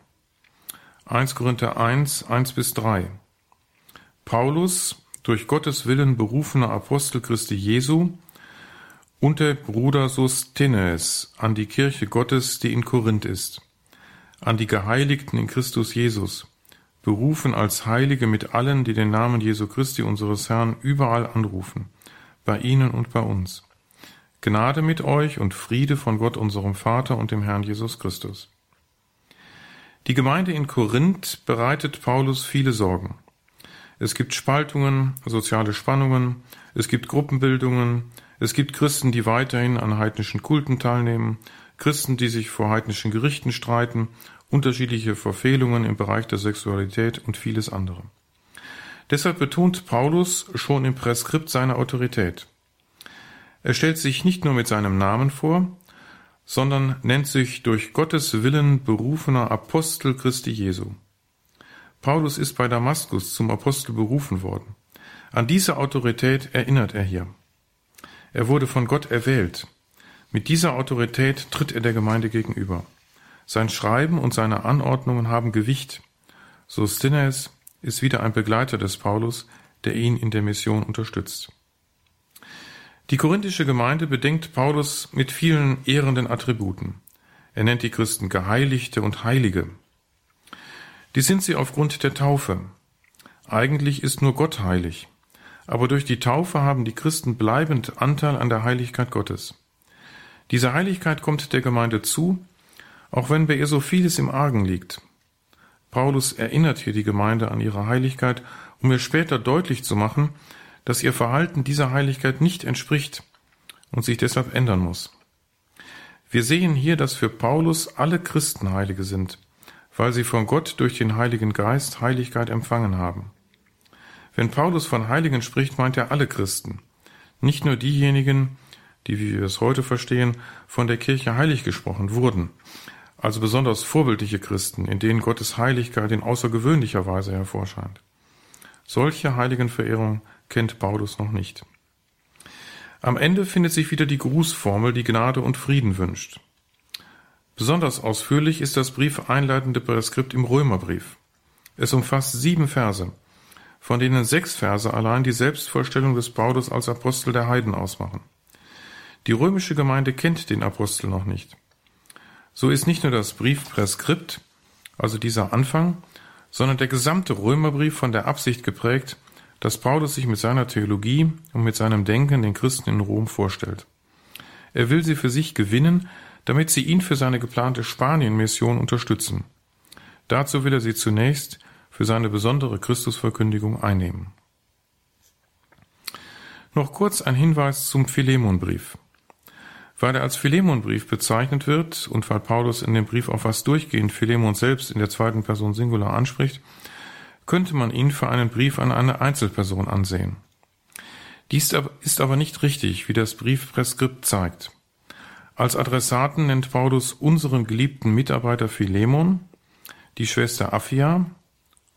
1 Korinther 1, 1 bis 3. Paulus, durch Gottes Willen berufener Apostel Christi Jesu, und der Bruder Sosthenes an die Kirche Gottes, die in Korinth ist, an die Geheiligten in Christus Jesus, berufen als Heilige mit allen, die den Namen Jesu Christi unseres Herrn überall anrufen, bei ihnen und bei uns. Gnade mit euch und Friede von Gott unserem Vater und dem Herrn Jesus Christus. Die Gemeinde in Korinth bereitet Paulus viele Sorgen. Es gibt Spaltungen, soziale Spannungen, es gibt Gruppenbildungen, es gibt Christen, die weiterhin an heidnischen Kulten teilnehmen, Christen, die sich vor heidnischen Gerichten streiten, unterschiedliche Verfehlungen im Bereich der Sexualität und vieles andere. Deshalb betont Paulus schon im Präskript seine Autorität. Er stellt sich nicht nur mit seinem Namen vor, sondern nennt sich durch Gottes Willen berufener Apostel Christi Jesu. Paulus ist bei Damaskus zum Apostel berufen worden. An diese Autorität erinnert er hier. Er wurde von Gott erwählt. Mit dieser Autorität tritt er der Gemeinde gegenüber. Sein Schreiben und seine Anordnungen haben Gewicht. Sosthenes ist wieder ein Begleiter des Paulus, der ihn in der Mission unterstützt. Die korinthische Gemeinde bedenkt Paulus mit vielen ehrenden Attributen. Er nennt die Christen Geheiligte und Heilige. Die sind sie aufgrund der Taufe. Eigentlich ist nur Gott heilig aber durch die Taufe haben die Christen bleibend Anteil an der Heiligkeit Gottes. Diese Heiligkeit kommt der Gemeinde zu, auch wenn bei ihr so vieles im Argen liegt. Paulus erinnert hier die Gemeinde an ihre Heiligkeit, um ihr später deutlich zu machen, dass ihr Verhalten dieser Heiligkeit nicht entspricht und sich deshalb ändern muss. Wir sehen hier, dass für Paulus alle Christen Heilige sind, weil sie von Gott durch den Heiligen Geist Heiligkeit empfangen haben. Wenn Paulus von Heiligen spricht, meint er alle Christen, nicht nur diejenigen, die, wie wir es heute verstehen, von der Kirche heilig gesprochen wurden, also besonders vorbildliche Christen, in denen Gottes Heiligkeit in außergewöhnlicher Weise hervorscheint. Solche Heiligenverehrung kennt Paulus noch nicht. Am Ende findet sich wieder die Grußformel, die Gnade und Frieden wünscht. Besonders ausführlich ist das Brief einleitende Präskript im Römerbrief. Es umfasst sieben Verse von denen sechs Verse allein die Selbstvorstellung des Paulus als Apostel der Heiden ausmachen. Die römische Gemeinde kennt den Apostel noch nicht. So ist nicht nur das Briefpräskript, also dieser Anfang, sondern der gesamte Römerbrief von der Absicht geprägt, dass Paulus sich mit seiner Theologie und mit seinem Denken den Christen in Rom vorstellt. Er will sie für sich gewinnen, damit sie ihn für seine geplante Spanien-Mission unterstützen. Dazu will er sie zunächst für seine besondere Christusverkündigung einnehmen. Noch kurz ein Hinweis zum Philemonbrief. Weil er als Philemonbrief bezeichnet wird und weil Paulus in dem Brief auch fast durchgehend Philemon selbst in der zweiten Person Singular anspricht, könnte man ihn für einen Brief an eine Einzelperson ansehen. Dies ist aber nicht richtig, wie das Briefpräskript zeigt. Als Adressaten nennt Paulus unseren geliebten Mitarbeiter Philemon, die Schwester Affia,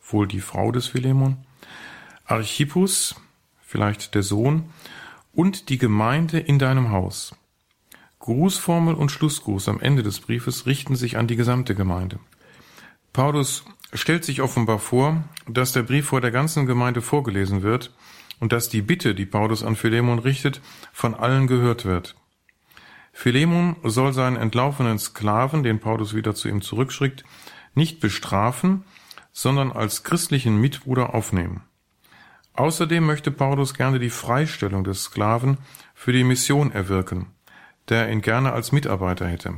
wohl die Frau des Philemon, Archippus, vielleicht der Sohn, und die Gemeinde in deinem Haus. Grußformel und Schlussgruß am Ende des Briefes richten sich an die gesamte Gemeinde. Paulus stellt sich offenbar vor, dass der Brief vor der ganzen Gemeinde vorgelesen wird und dass die Bitte, die Paulus an Philemon richtet, von allen gehört wird. Philemon soll seinen entlaufenen Sklaven, den Paulus wieder zu ihm zurückschickt, nicht bestrafen, sondern als christlichen Mitbruder aufnehmen. Außerdem möchte Paulus gerne die Freistellung des Sklaven für die Mission erwirken, der ihn gerne als Mitarbeiter hätte.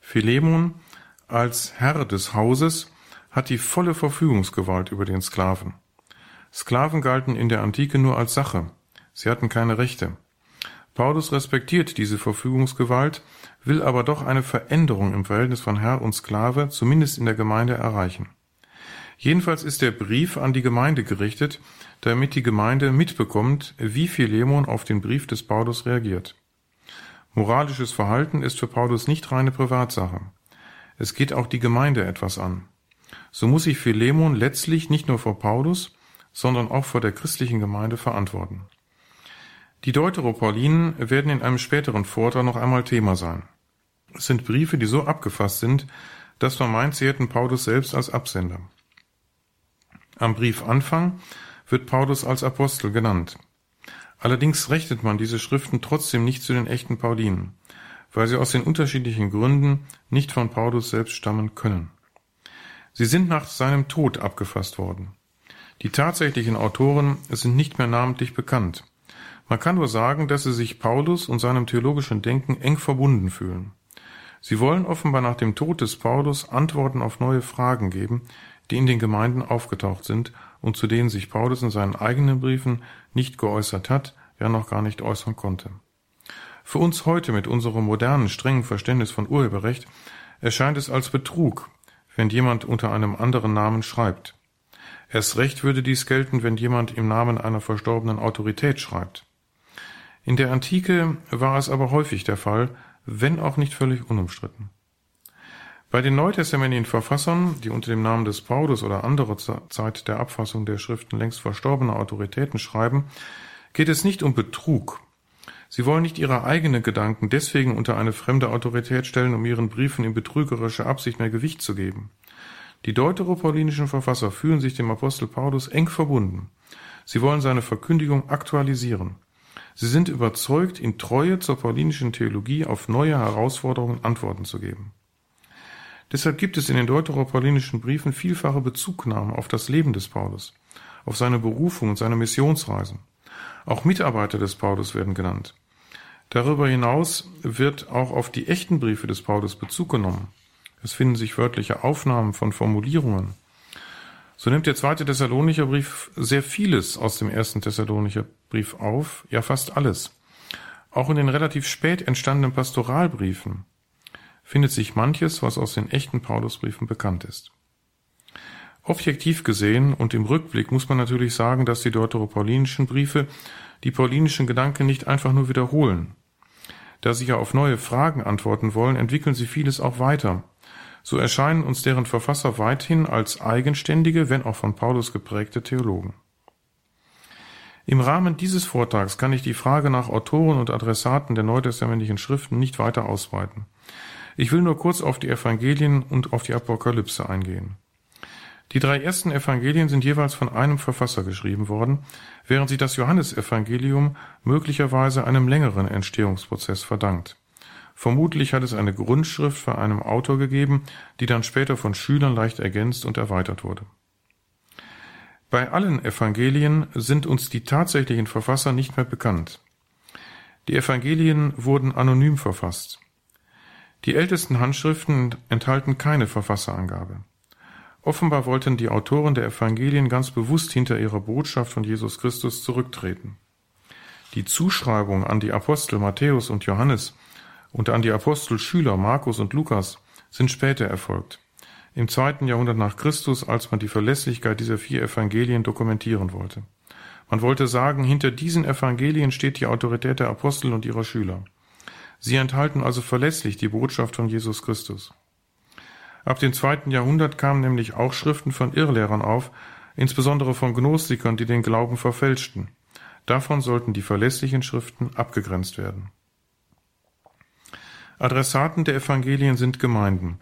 Philemon als Herr des Hauses hat die volle Verfügungsgewalt über den Sklaven. Sklaven galten in der Antike nur als Sache, sie hatten keine Rechte. Paulus respektiert diese Verfügungsgewalt will aber doch eine Veränderung im Verhältnis von Herr und Sklave zumindest in der Gemeinde erreichen. Jedenfalls ist der Brief an die Gemeinde gerichtet, damit die Gemeinde mitbekommt, wie Philemon auf den Brief des Paulus reagiert. Moralisches Verhalten ist für Paulus nicht reine Privatsache. Es geht auch die Gemeinde etwas an. So muss sich Philemon letztlich nicht nur vor Paulus, sondern auch vor der christlichen Gemeinde verantworten. Die Deuteropaulinen werden in einem späteren Vortrag noch einmal Thema sein. Es sind Briefe, die so abgefasst sind, dass man meint, sie hätten Paulus selbst als Absender. Am Briefanfang wird Paulus als Apostel genannt. Allerdings rechnet man diese Schriften trotzdem nicht zu den echten Paulinen, weil sie aus den unterschiedlichen Gründen nicht von Paulus selbst stammen können. Sie sind nach seinem Tod abgefasst worden. Die tatsächlichen Autoren sind nicht mehr namentlich bekannt. Man kann nur sagen, dass sie sich Paulus und seinem theologischen Denken eng verbunden fühlen. Sie wollen offenbar nach dem Tod des Paulus Antworten auf neue Fragen geben, die in den Gemeinden aufgetaucht sind und zu denen sich Paulus in seinen eigenen Briefen nicht geäußert hat, ja noch gar nicht äußern konnte. Für uns heute mit unserem modernen, strengen Verständnis von Urheberrecht erscheint es als Betrug, wenn jemand unter einem anderen Namen schreibt. Erst recht würde dies gelten, wenn jemand im Namen einer verstorbenen Autorität schreibt. In der Antike war es aber häufig der Fall, wenn auch nicht völlig unumstritten. Bei den neutestamentlichen Verfassern, die unter dem Namen des Paulus oder anderer Zeit der Abfassung der Schriften längst verstorbener Autoritäten schreiben, geht es nicht um Betrug. Sie wollen nicht ihre eigenen Gedanken deswegen unter eine fremde Autorität stellen, um ihren Briefen in betrügerischer Absicht mehr Gewicht zu geben. Die deuteropaulinischen Verfasser fühlen sich dem Apostel Paulus eng verbunden. Sie wollen seine Verkündigung aktualisieren. Sie sind überzeugt, in Treue zur paulinischen Theologie auf neue Herausforderungen Antworten zu geben. Deshalb gibt es in den deuteropaulinischen Briefen vielfache Bezugnahmen auf das Leben des Paulus, auf seine Berufung und seine Missionsreisen. Auch Mitarbeiter des Paulus werden genannt. Darüber hinaus wird auch auf die echten Briefe des Paulus Bezug genommen. Es finden sich wörtliche Aufnahmen von Formulierungen. So nimmt der zweite Thessalonicher Brief sehr vieles aus dem ersten Thessalonicher Brief auf, ja fast alles. Auch in den relativ spät entstandenen Pastoralbriefen findet sich manches, was aus den echten Paulusbriefen bekannt ist. Objektiv gesehen und im Rückblick muss man natürlich sagen, dass die deuteropaulinischen Briefe die paulinischen Gedanken nicht einfach nur wiederholen. Da sie ja auf neue Fragen antworten wollen, entwickeln sie vieles auch weiter. So erscheinen uns deren Verfasser weithin als eigenständige, wenn auch von Paulus geprägte Theologen. Im Rahmen dieses Vortrags kann ich die Frage nach Autoren und Adressaten der neutestamentlichen Schriften nicht weiter ausweiten. Ich will nur kurz auf die Evangelien und auf die Apokalypse eingehen. Die drei ersten Evangelien sind jeweils von einem Verfasser geschrieben worden, während sich das Johannesevangelium möglicherweise einem längeren Entstehungsprozess verdankt. Vermutlich hat es eine Grundschrift für einen Autor gegeben, die dann später von Schülern leicht ergänzt und erweitert wurde. Bei allen Evangelien sind uns die tatsächlichen Verfasser nicht mehr bekannt. Die Evangelien wurden anonym verfasst. Die ältesten Handschriften enthalten keine Verfasserangabe. Offenbar wollten die Autoren der Evangelien ganz bewusst hinter ihrer Botschaft von Jesus Christus zurücktreten. Die Zuschreibung an die Apostel Matthäus und Johannes und an die Apostelschüler Markus und Lukas sind später erfolgt. Im zweiten Jahrhundert nach Christus, als man die Verlässlichkeit dieser vier Evangelien dokumentieren wollte. Man wollte sagen, hinter diesen Evangelien steht die Autorität der Apostel und ihrer Schüler. Sie enthalten also verlässlich die Botschaft von Jesus Christus. Ab dem zweiten Jahrhundert kamen nämlich auch Schriften von Irrlehrern auf, insbesondere von Gnostikern, die den Glauben verfälschten. Davon sollten die verlässlichen Schriften abgegrenzt werden. Adressaten der Evangelien sind Gemeinden.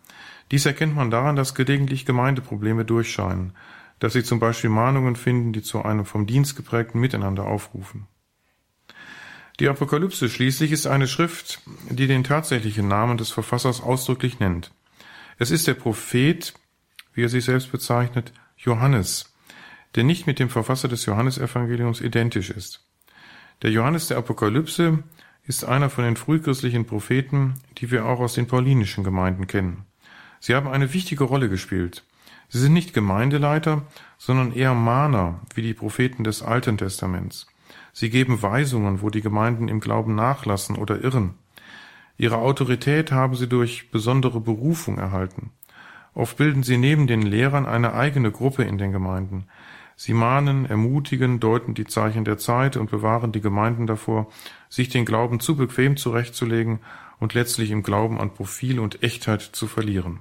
Dies erkennt man daran, dass gelegentlich Gemeindeprobleme durchscheinen, dass sie zum Beispiel Mahnungen finden, die zu einem vom Dienst geprägten Miteinander aufrufen. Die Apokalypse schließlich ist eine Schrift, die den tatsächlichen Namen des Verfassers ausdrücklich nennt. Es ist der Prophet, wie er sich selbst bezeichnet, Johannes, der nicht mit dem Verfasser des Johannesevangeliums identisch ist. Der Johannes der Apokalypse ist einer von den frühchristlichen Propheten, die wir auch aus den paulinischen Gemeinden kennen. Sie haben eine wichtige Rolle gespielt. Sie sind nicht Gemeindeleiter, sondern eher Mahner, wie die Propheten des Alten Testaments. Sie geben Weisungen, wo die Gemeinden im Glauben nachlassen oder irren. Ihre Autorität haben sie durch besondere Berufung erhalten. Oft bilden sie neben den Lehrern eine eigene Gruppe in den Gemeinden. Sie mahnen, ermutigen, deuten die Zeichen der Zeit und bewahren die Gemeinden davor, sich den Glauben zu bequem zurechtzulegen und letztlich im Glauben an Profil und Echtheit zu verlieren.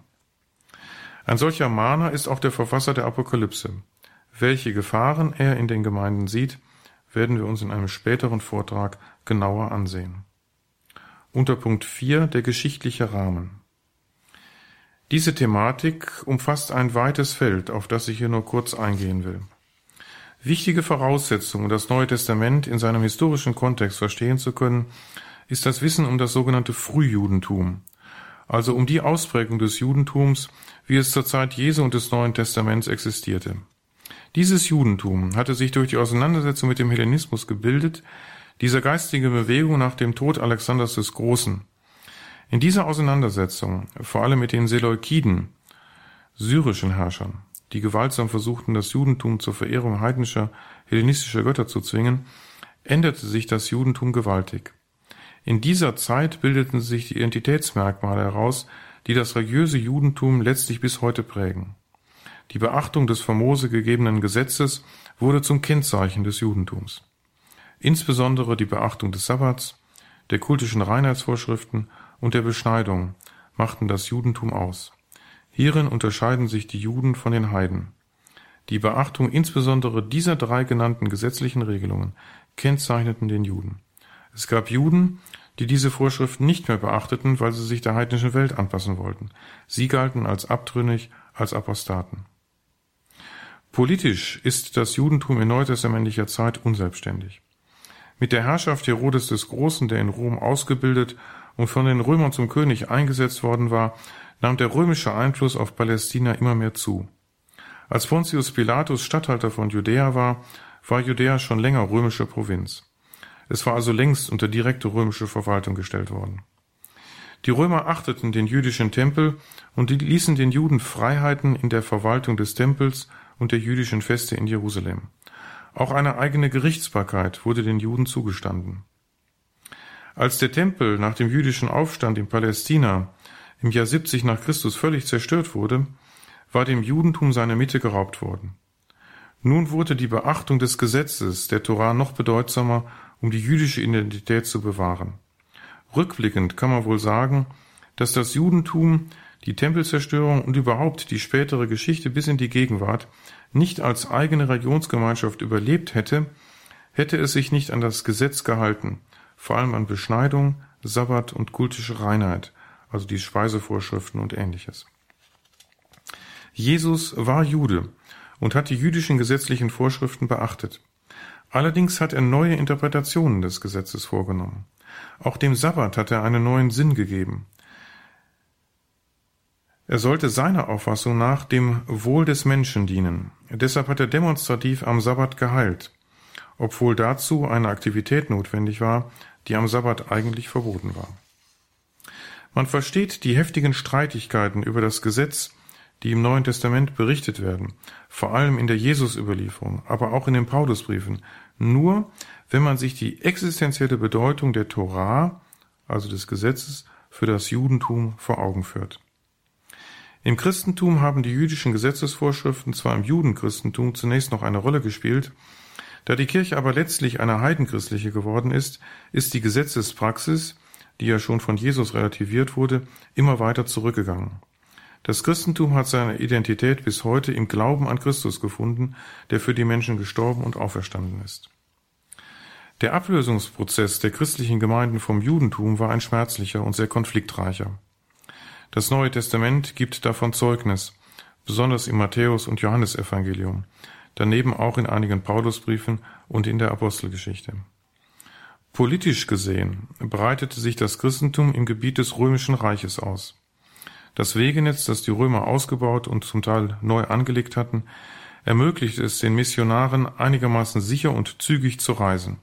Ein solcher Mahner ist auch der Verfasser der Apokalypse. Welche Gefahren er in den Gemeinden sieht, werden wir uns in einem späteren Vortrag genauer ansehen. Unter Punkt 4 der geschichtliche Rahmen. Diese Thematik umfasst ein weites Feld, auf das ich hier nur kurz eingehen will. Wichtige Voraussetzung, um das Neue Testament in seinem historischen Kontext verstehen zu können, ist das Wissen um das sogenannte Frühjudentum, also um die Ausprägung des Judentums, wie es zur Zeit Jesu und des Neuen Testaments existierte. Dieses Judentum hatte sich durch die Auseinandersetzung mit dem Hellenismus gebildet, dieser geistige Bewegung nach dem Tod Alexanders des Großen. In dieser Auseinandersetzung, vor allem mit den Seleukiden, syrischen Herrschern, die gewaltsam versuchten, das Judentum zur Verehrung heidnischer, hellenistischer Götter zu zwingen, änderte sich das Judentum gewaltig. In dieser Zeit bildeten sich die Identitätsmerkmale heraus, die das religiöse Judentum letztlich bis heute prägen. Die Beachtung des von Mose gegebenen Gesetzes wurde zum Kennzeichen des Judentums. Insbesondere die Beachtung des Sabbats, der kultischen Reinheitsvorschriften und der Beschneidung machten das Judentum aus. Hierin unterscheiden sich die Juden von den Heiden. Die Beachtung insbesondere dieser drei genannten gesetzlichen Regelungen kennzeichneten den Juden. Es gab Juden, die diese Vorschriften nicht mehr beachteten, weil sie sich der heidnischen Welt anpassen wollten. Sie galten als abtrünnig, als Apostaten. Politisch ist das Judentum in neutestamentlicher Zeit unselbstständig. Mit der Herrschaft Herodes des Großen, der in Rom ausgebildet und von den Römern zum König eingesetzt worden war, nahm der römische Einfluss auf Palästina immer mehr zu. Als Pontius Pilatus Statthalter von Judäa war, war Judäa schon länger römische Provinz. Es war also längst unter direkte römische Verwaltung gestellt worden. Die Römer achteten den jüdischen Tempel und ließen den Juden Freiheiten in der Verwaltung des Tempels und der jüdischen Feste in Jerusalem. Auch eine eigene Gerichtsbarkeit wurde den Juden zugestanden. Als der Tempel nach dem jüdischen Aufstand in Palästina im Jahr 70 nach Christus völlig zerstört wurde, war dem Judentum seine Mitte geraubt worden. Nun wurde die Beachtung des Gesetzes der Torah noch bedeutsamer, um die jüdische Identität zu bewahren. Rückblickend kann man wohl sagen, dass das Judentum die Tempelzerstörung und überhaupt die spätere Geschichte bis in die Gegenwart nicht als eigene Religionsgemeinschaft überlebt hätte, hätte es sich nicht an das Gesetz gehalten, vor allem an Beschneidung, Sabbat und kultische Reinheit, also die Speisevorschriften und ähnliches. Jesus war Jude und hat die jüdischen gesetzlichen Vorschriften beachtet. Allerdings hat er neue Interpretationen des Gesetzes vorgenommen. Auch dem Sabbat hat er einen neuen Sinn gegeben. Er sollte seiner Auffassung nach dem Wohl des Menschen dienen. Deshalb hat er demonstrativ am Sabbat geheilt, obwohl dazu eine Aktivität notwendig war, die am Sabbat eigentlich verboten war. Man versteht die heftigen Streitigkeiten über das Gesetz, die im Neuen Testament berichtet werden, vor allem in der Jesusüberlieferung, aber auch in den Paulusbriefen, nur wenn man sich die existenzielle Bedeutung der Torah, also des Gesetzes, für das Judentum vor Augen führt. Im Christentum haben die jüdischen Gesetzesvorschriften zwar im Judenchristentum zunächst noch eine Rolle gespielt, da die Kirche aber letztlich eine heidenchristliche geworden ist, ist die Gesetzespraxis, die ja schon von Jesus relativiert wurde, immer weiter zurückgegangen. Das Christentum hat seine Identität bis heute im Glauben an Christus gefunden, der für die Menschen gestorben und auferstanden ist. Der Ablösungsprozess der christlichen Gemeinden vom Judentum war ein schmerzlicher und sehr konfliktreicher. Das Neue Testament gibt davon Zeugnis, besonders im Matthäus- und Johannesevangelium daneben auch in einigen Paulusbriefen und in der Apostelgeschichte. Politisch gesehen breitete sich das Christentum im Gebiet des römischen Reiches aus. Das Wegenetz, das die Römer ausgebaut und zum Teil neu angelegt hatten, ermöglichte es den Missionaren einigermaßen sicher und zügig zu reisen.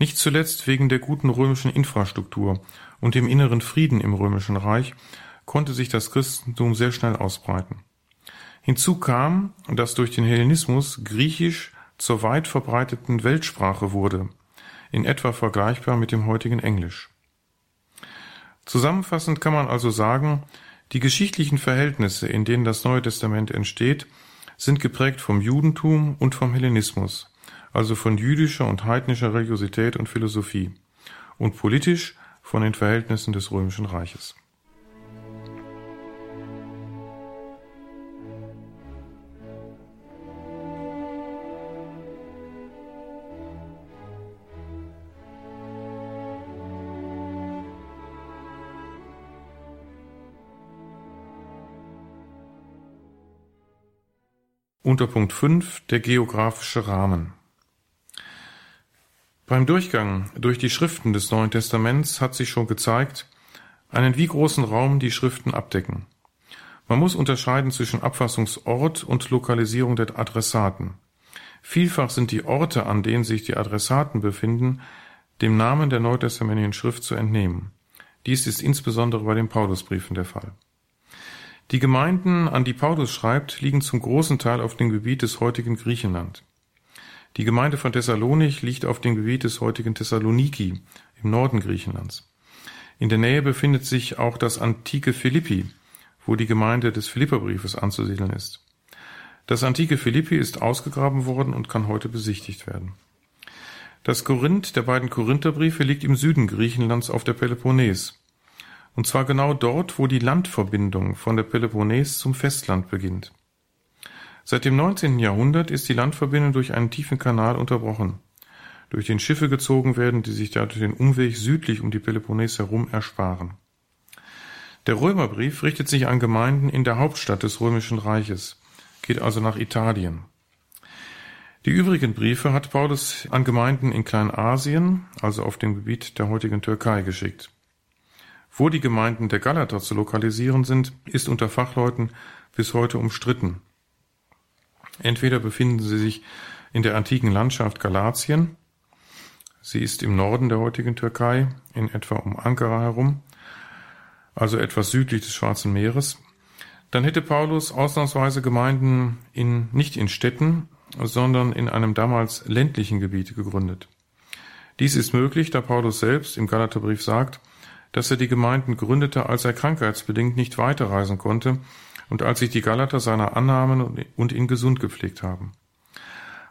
Nicht zuletzt wegen der guten römischen Infrastruktur und dem inneren Frieden im römischen Reich konnte sich das Christentum sehr schnell ausbreiten. Hinzu kam, dass durch den Hellenismus Griechisch zur weit verbreiteten Weltsprache wurde, in etwa vergleichbar mit dem heutigen Englisch. Zusammenfassend kann man also sagen, Die geschichtlichen Verhältnisse, in denen das Neue Testament entsteht, sind geprägt vom Judentum und vom Hellenismus, also von jüdischer und heidnischer Religiosität und Philosophie, und politisch von den Verhältnissen des Römischen Reiches. Unter Punkt 5 der geografische Rahmen. Beim Durchgang durch die Schriften des Neuen Testaments hat sich schon gezeigt, einen wie großen Raum die Schriften abdecken. Man muss unterscheiden zwischen Abfassungsort und Lokalisierung der Adressaten. Vielfach sind die Orte, an denen sich die Adressaten befinden, dem Namen der neutestamentlichen Schrift zu entnehmen. Dies ist insbesondere bei den Paulusbriefen der Fall. Die Gemeinden, an die Paulus schreibt, liegen zum großen Teil auf dem Gebiet des heutigen Griechenland. Die Gemeinde von Thessalonich liegt auf dem Gebiet des heutigen Thessaloniki im Norden Griechenlands. In der Nähe befindet sich auch das antike Philippi, wo die Gemeinde des Philipperbriefes anzusiedeln ist. Das antike Philippi ist ausgegraben worden und kann heute besichtigt werden. Das Korinth der beiden Korintherbriefe liegt im Süden Griechenlands auf der Peloponnes. Und zwar genau dort, wo die Landverbindung von der Peloponnes zum Festland beginnt. Seit dem 19. Jahrhundert ist die Landverbindung durch einen tiefen Kanal unterbrochen, durch den Schiffe gezogen werden, die sich dadurch den Umweg südlich um die Peloponnes herum ersparen. Der Römerbrief richtet sich an Gemeinden in der Hauptstadt des römischen Reiches, geht also nach Italien. Die übrigen Briefe hat Paulus an Gemeinden in Kleinasien, also auf dem Gebiet der heutigen Türkei, geschickt. Wo die Gemeinden der Galater zu lokalisieren sind, ist unter Fachleuten bis heute umstritten. Entweder befinden sie sich in der antiken Landschaft Galatien, sie ist im Norden der heutigen Türkei, in etwa um Ankara herum, also etwas südlich des Schwarzen Meeres, dann hätte Paulus ausnahmsweise Gemeinden in, nicht in Städten, sondern in einem damals ländlichen Gebiet gegründet. Dies ist möglich, da Paulus selbst im Galaterbrief sagt, dass er die Gemeinden gründete, als er krankheitsbedingt nicht weiterreisen konnte und als sich die Galater seiner annahmen und ihn gesund gepflegt haben.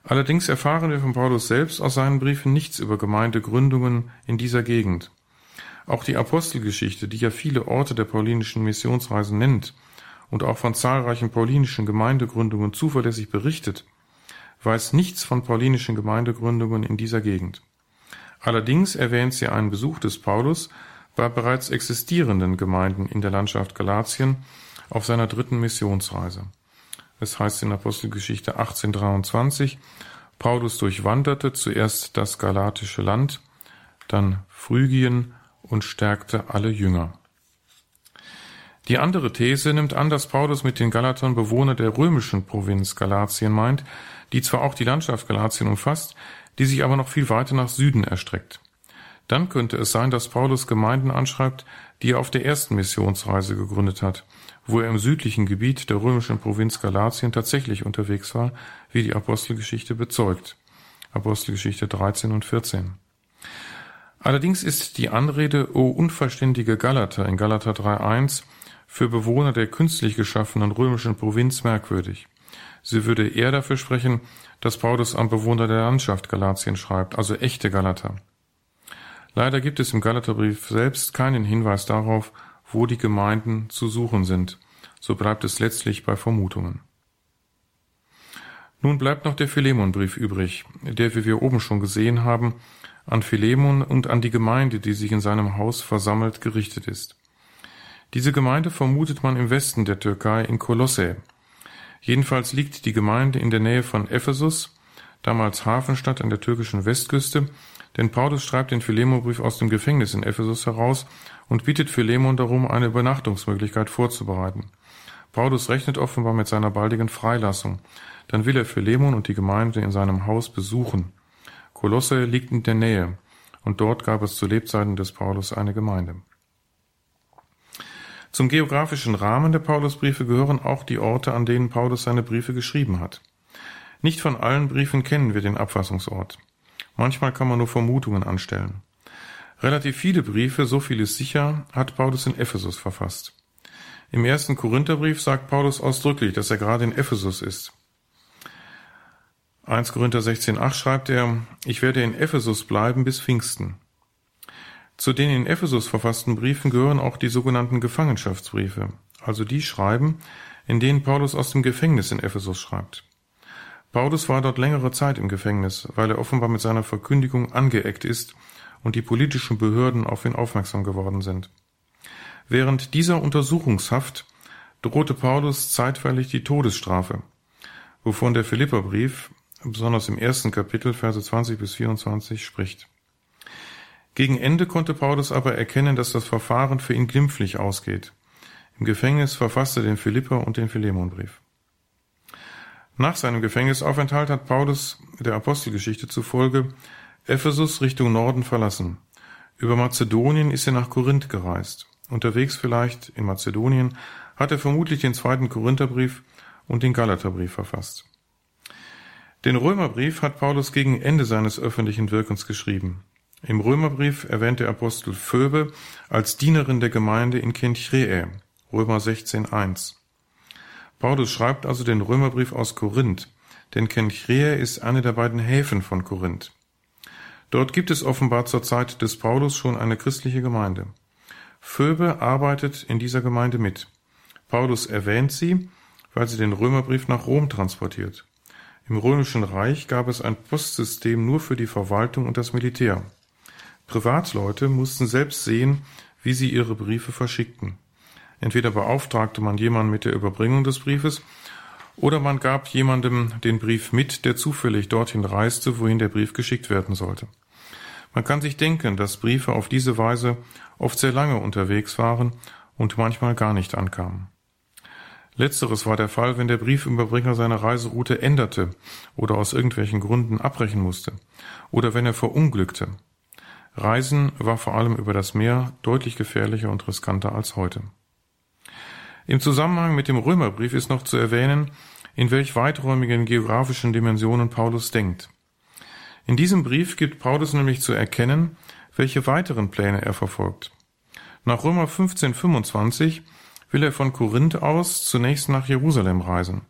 Allerdings erfahren wir von Paulus selbst aus seinen Briefen nichts über Gemeindegründungen in dieser Gegend. Auch die Apostelgeschichte, die ja viele Orte der paulinischen Missionsreisen nennt und auch von zahlreichen paulinischen Gemeindegründungen zuverlässig berichtet, weiß nichts von paulinischen Gemeindegründungen in dieser Gegend. Allerdings erwähnt sie einen Besuch des Paulus bei bereits existierenden Gemeinden in der Landschaft Galatien auf seiner dritten Missionsreise. Es heißt in Apostelgeschichte 1823, Paulus durchwanderte zuerst das galatische Land, dann Phrygien und stärkte alle Jünger. Die andere These nimmt an, dass Paulus mit den Galatern Bewohner der römischen Provinz Galatien meint, die zwar auch die Landschaft Galatien umfasst, die sich aber noch viel weiter nach Süden erstreckt. Dann könnte es sein, dass Paulus Gemeinden anschreibt, die er auf der ersten Missionsreise gegründet hat, wo er im südlichen Gebiet der römischen Provinz Galatien tatsächlich unterwegs war, wie die Apostelgeschichte bezeugt. Apostelgeschichte 13 und 14. Allerdings ist die Anrede O unverständige Galater in Galater 3.1 für Bewohner der künstlich geschaffenen römischen Provinz merkwürdig. Sie würde eher dafür sprechen, dass Paulus am Bewohner der Landschaft Galatien schreibt, also echte Galater. Leider gibt es im Galaterbrief selbst keinen Hinweis darauf, wo die Gemeinden zu suchen sind. So bleibt es letztlich bei Vermutungen. Nun bleibt noch der Philemonbrief übrig, der, wie wir oben schon gesehen haben, an Philemon und an die Gemeinde, die sich in seinem Haus versammelt, gerichtet ist. Diese Gemeinde vermutet man im Westen der Türkei in Kolosse. Jedenfalls liegt die Gemeinde in der Nähe von Ephesus, damals Hafenstadt an der türkischen Westküste, denn Paulus schreibt den Philemonbrief aus dem Gefängnis in Ephesus heraus und bittet Philemon darum, eine Übernachtungsmöglichkeit vorzubereiten. Paulus rechnet offenbar mit seiner baldigen Freilassung. Dann will er Philemon und die Gemeinde in seinem Haus besuchen. Kolosse liegt in der Nähe, und dort gab es zu Lebzeiten des Paulus eine Gemeinde. Zum geografischen Rahmen der Paulusbriefe gehören auch die Orte, an denen Paulus seine Briefe geschrieben hat. Nicht von allen Briefen kennen wir den Abfassungsort. Manchmal kann man nur Vermutungen anstellen. Relativ viele Briefe, so viel ist sicher, hat Paulus in Ephesus verfasst. Im ersten Korintherbrief sagt Paulus ausdrücklich, dass er gerade in Ephesus ist. 1 Korinther 16,8 schreibt er, ich werde in Ephesus bleiben bis Pfingsten. Zu den in Ephesus verfassten Briefen gehören auch die sogenannten Gefangenschaftsbriefe, also die Schreiben, in denen Paulus aus dem Gefängnis in Ephesus schreibt. Paulus war dort längere Zeit im Gefängnis, weil er offenbar mit seiner Verkündigung angeeckt ist und die politischen Behörden auf ihn aufmerksam geworden sind. Während dieser Untersuchungshaft drohte Paulus zeitweilig die Todesstrafe, wovon der Philipperbrief, besonders im ersten Kapitel, Verse 20 bis 24, spricht. Gegen Ende konnte Paulus aber erkennen, dass das Verfahren für ihn glimpflich ausgeht. Im Gefängnis verfasste den Philipper und den Philemonbrief. Nach seinem Gefängnisaufenthalt hat Paulus der Apostelgeschichte zufolge Ephesus Richtung Norden verlassen. Über Mazedonien ist er nach Korinth gereist. Unterwegs vielleicht in Mazedonien hat er vermutlich den zweiten Korintherbrief und den Galaterbrief verfasst. Den Römerbrief hat Paulus gegen Ende seines öffentlichen Wirkens geschrieben. Im Römerbrief erwähnt der Apostel Phoebe als Dienerin der Gemeinde in Kenchreae, Römer 16,1. Paulus schreibt also den Römerbrief aus Korinth, denn Kenchrea ist eine der beiden Häfen von Korinth. Dort gibt es offenbar zur Zeit des Paulus schon eine christliche Gemeinde. Phoebe arbeitet in dieser Gemeinde mit. Paulus erwähnt sie, weil sie den Römerbrief nach Rom transportiert. Im Römischen Reich gab es ein Postsystem nur für die Verwaltung und das Militär. Privatleute mussten selbst sehen, wie sie ihre Briefe verschickten. Entweder beauftragte man jemanden mit der Überbringung des Briefes, oder man gab jemandem den Brief mit, der zufällig dorthin reiste, wohin der Brief geschickt werden sollte. Man kann sich denken, dass Briefe auf diese Weise oft sehr lange unterwegs waren und manchmal gar nicht ankamen. Letzteres war der Fall, wenn der Briefüberbringer seine Reiseroute änderte oder aus irgendwelchen Gründen abbrechen musste oder wenn er verunglückte. Reisen war vor allem über das Meer deutlich gefährlicher und riskanter als heute. Im Zusammenhang mit dem Römerbrief ist noch zu erwähnen, in welch weiträumigen geografischen Dimensionen Paulus denkt. In diesem Brief gibt Paulus nämlich zu erkennen, welche weiteren Pläne er verfolgt. Nach Römer 15,25 will er von Korinth aus zunächst nach Jerusalem reisen.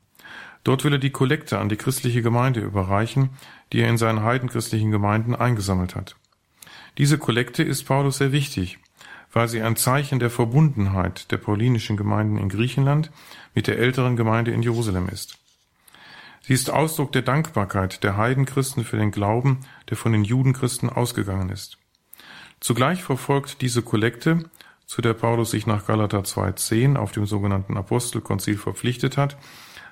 Dort will er die Kollekte an die christliche Gemeinde überreichen, die er in seinen heidenchristlichen Gemeinden eingesammelt hat. Diese Kollekte ist Paulus sehr wichtig, weil sie ein Zeichen der Verbundenheit der paulinischen Gemeinden in Griechenland mit der älteren Gemeinde in Jerusalem ist. Sie ist Ausdruck der Dankbarkeit der Heidenchristen für den Glauben, der von den Judenchristen ausgegangen ist. Zugleich verfolgt diese Kollekte, zu der Paulus sich nach Galater 2.10 auf dem sogenannten Apostelkonzil verpflichtet hat,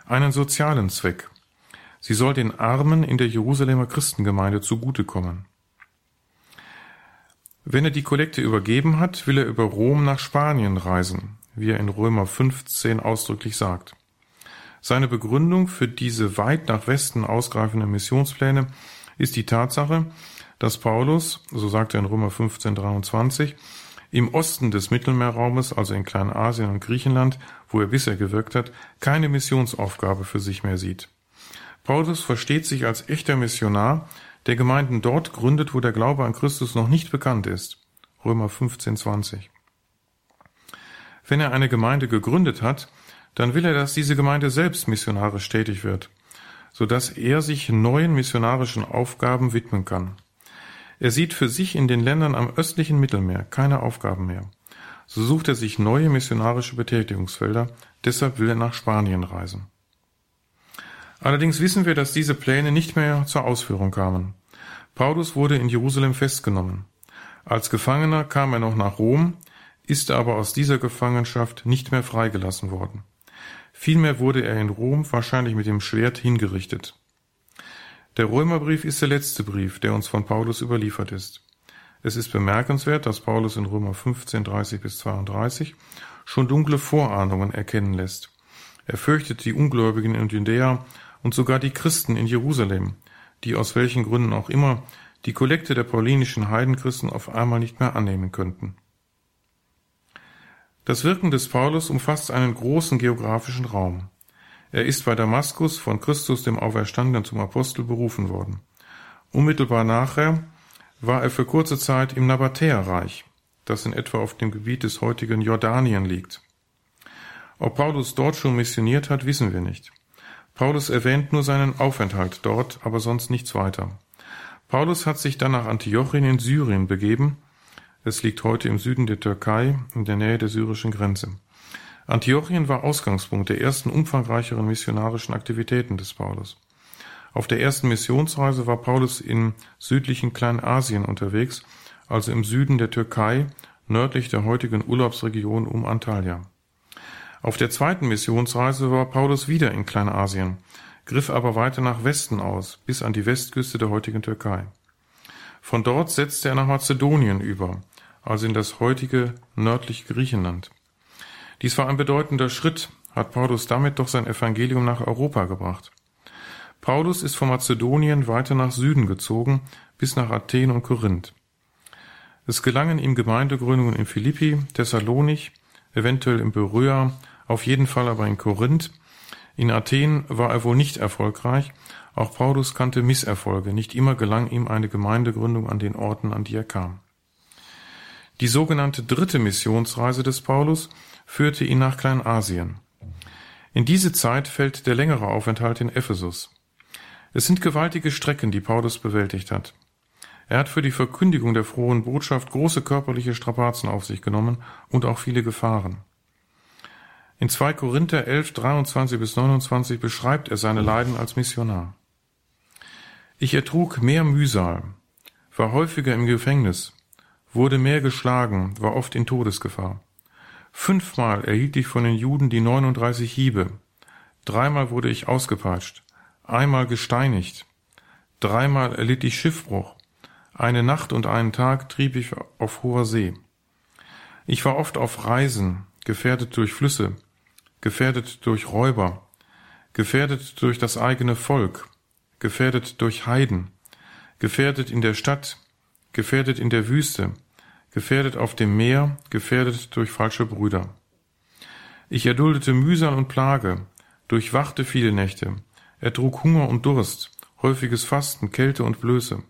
einen sozialen Zweck. Sie soll den Armen in der Jerusalemer Christengemeinde zugutekommen. Wenn er die Kollekte übergeben hat, will er über Rom nach Spanien reisen, wie er in Römer 15 ausdrücklich sagt. Seine Begründung für diese weit nach Westen ausgreifenden Missionspläne ist die Tatsache, dass Paulus, so sagt er in Römer 15, 23, im Osten des Mittelmeerraumes, also in Kleinasien und Griechenland, wo er bisher gewirkt hat, keine Missionsaufgabe für sich mehr sieht. Paulus versteht sich als echter Missionar, der Gemeinden dort gründet, wo der Glaube an Christus noch nicht bekannt ist. Römer 15, 20. Wenn er eine Gemeinde gegründet hat, dann will er, dass diese Gemeinde selbst missionarisch tätig wird, so dass er sich neuen missionarischen Aufgaben widmen kann. Er sieht für sich in den Ländern am östlichen Mittelmeer keine Aufgaben mehr. So sucht er sich neue missionarische Betätigungsfelder, deshalb will er nach Spanien reisen. Allerdings wissen wir, dass diese Pläne nicht mehr zur Ausführung kamen. Paulus wurde in Jerusalem festgenommen. Als Gefangener kam er noch nach Rom, ist aber aus dieser Gefangenschaft nicht mehr freigelassen worden. Vielmehr wurde er in Rom wahrscheinlich mit dem Schwert hingerichtet. Der Römerbrief ist der letzte Brief, der uns von Paulus überliefert ist. Es ist bemerkenswert, dass Paulus in Römer 15, 30 bis 32 schon dunkle Vorahnungen erkennen lässt. Er fürchtet die Ungläubigen in Judäa und sogar die Christen in Jerusalem, die aus welchen Gründen auch immer die Kollekte der paulinischen Heidenchristen auf einmal nicht mehr annehmen könnten. Das Wirken des Paulus umfasst einen großen geografischen Raum. Er ist bei Damaskus von Christus dem Auferstandenen zum Apostel berufen worden. Unmittelbar nachher war er für kurze Zeit im Nabatäerreich, das in etwa auf dem Gebiet des heutigen Jordanien liegt. Ob Paulus dort schon missioniert hat, wissen wir nicht. Paulus erwähnt nur seinen Aufenthalt dort, aber sonst nichts weiter. Paulus hat sich dann nach Antiochien in Syrien begeben. Es liegt heute im Süden der Türkei, in der Nähe der syrischen Grenze. Antiochien war Ausgangspunkt der ersten umfangreicheren missionarischen Aktivitäten des Paulus. Auf der ersten Missionsreise war Paulus in südlichen Kleinasien unterwegs, also im Süden der Türkei, nördlich der heutigen Urlaubsregion um Antalya. Auf der zweiten Missionsreise war Paulus wieder in Kleinasien, griff aber weiter nach Westen aus, bis an die Westküste der heutigen Türkei. Von dort setzte er nach Mazedonien über, also in das heutige nördliche Griechenland. Dies war ein bedeutender Schritt, hat Paulus damit doch sein Evangelium nach Europa gebracht. Paulus ist von Mazedonien weiter nach Süden gezogen, bis nach Athen und Korinth. Es gelangen ihm Gemeindegründungen in Philippi, Thessalonich, eventuell in Beröa, auf jeden Fall aber in Korinth. In Athen war er wohl nicht erfolgreich, auch Paulus kannte Misserfolge, nicht immer gelang ihm eine Gemeindegründung an den Orten, an die er kam. Die sogenannte dritte Missionsreise des Paulus führte ihn nach Kleinasien. In diese Zeit fällt der längere Aufenthalt in Ephesus. Es sind gewaltige Strecken, die Paulus bewältigt hat. Er hat für die Verkündigung der frohen Botschaft große körperliche Strapazen auf sich genommen und auch viele Gefahren. In 2 Korinther 11, 23 bis 29 beschreibt er seine Leiden als Missionar. Ich ertrug mehr Mühsal, war häufiger im Gefängnis, wurde mehr geschlagen, war oft in Todesgefahr. Fünfmal erhielt ich von den Juden die 39 Hiebe. Dreimal wurde ich ausgepeitscht, einmal gesteinigt, dreimal erlitt ich Schiffbruch, eine Nacht und einen Tag trieb ich auf hoher See. Ich war oft auf Reisen, gefährdet durch Flüsse, gefährdet durch Räuber, gefährdet durch das eigene Volk, gefährdet durch Heiden, gefährdet in der Stadt, gefährdet in der Wüste, gefährdet auf dem Meer, gefährdet durch falsche Brüder. Ich erduldete Mühsal und Plage, durchwachte viele Nächte, ertrug Hunger und Durst, häufiges Fasten, Kälte und Blöße.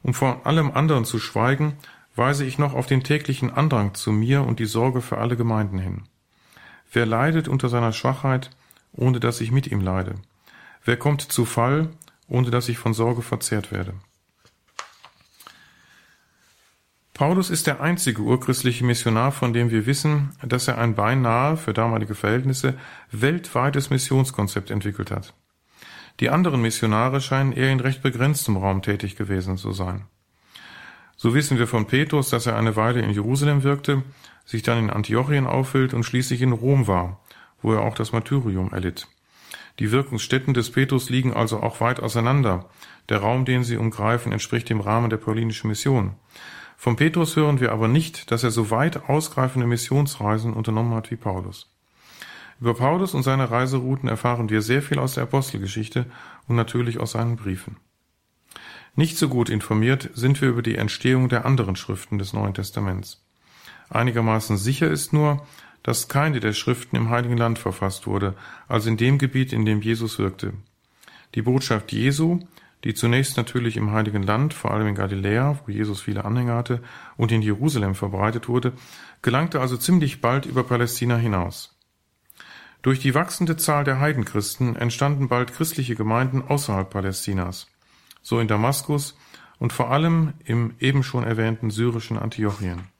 Um von allem anderen zu schweigen, weise ich noch auf den täglichen Andrang zu mir und die Sorge für alle Gemeinden hin. Wer leidet unter seiner Schwachheit, ohne dass ich mit ihm leide? Wer kommt zu Fall, ohne dass ich von Sorge verzehrt werde? Paulus ist der einzige urchristliche Missionar, von dem wir wissen, dass er ein beinahe, für damalige Verhältnisse, weltweites Missionskonzept entwickelt hat. Die anderen Missionare scheinen eher in recht begrenztem Raum tätig gewesen zu sein. So wissen wir von Petrus, dass er eine Weile in Jerusalem wirkte, sich dann in Antiochien aufhielt und schließlich in Rom war, wo er auch das Martyrium erlitt. Die Wirkungsstätten des Petrus liegen also auch weit auseinander. Der Raum, den sie umgreifen, entspricht dem Rahmen der paulinischen Mission. Vom Petrus hören wir aber nicht, dass er so weit ausgreifende Missionsreisen unternommen hat wie Paulus. Über Paulus und seine Reiserouten erfahren wir sehr viel aus der Apostelgeschichte und natürlich aus seinen Briefen. Nicht so gut informiert sind wir über die Entstehung der anderen Schriften des Neuen Testaments. Einigermaßen sicher ist nur, dass keine der Schriften im Heiligen Land verfasst wurde, also in dem Gebiet, in dem Jesus wirkte. Die Botschaft Jesu die zunächst natürlich im Heiligen Land, vor allem in Galiläa, wo Jesus viele Anhänger hatte, und in Jerusalem verbreitet wurde, gelangte also ziemlich bald über Palästina hinaus. Durch die wachsende Zahl der Heidenchristen entstanden bald christliche Gemeinden außerhalb Palästinas, so in Damaskus und vor allem im eben schon erwähnten syrischen Antiochien.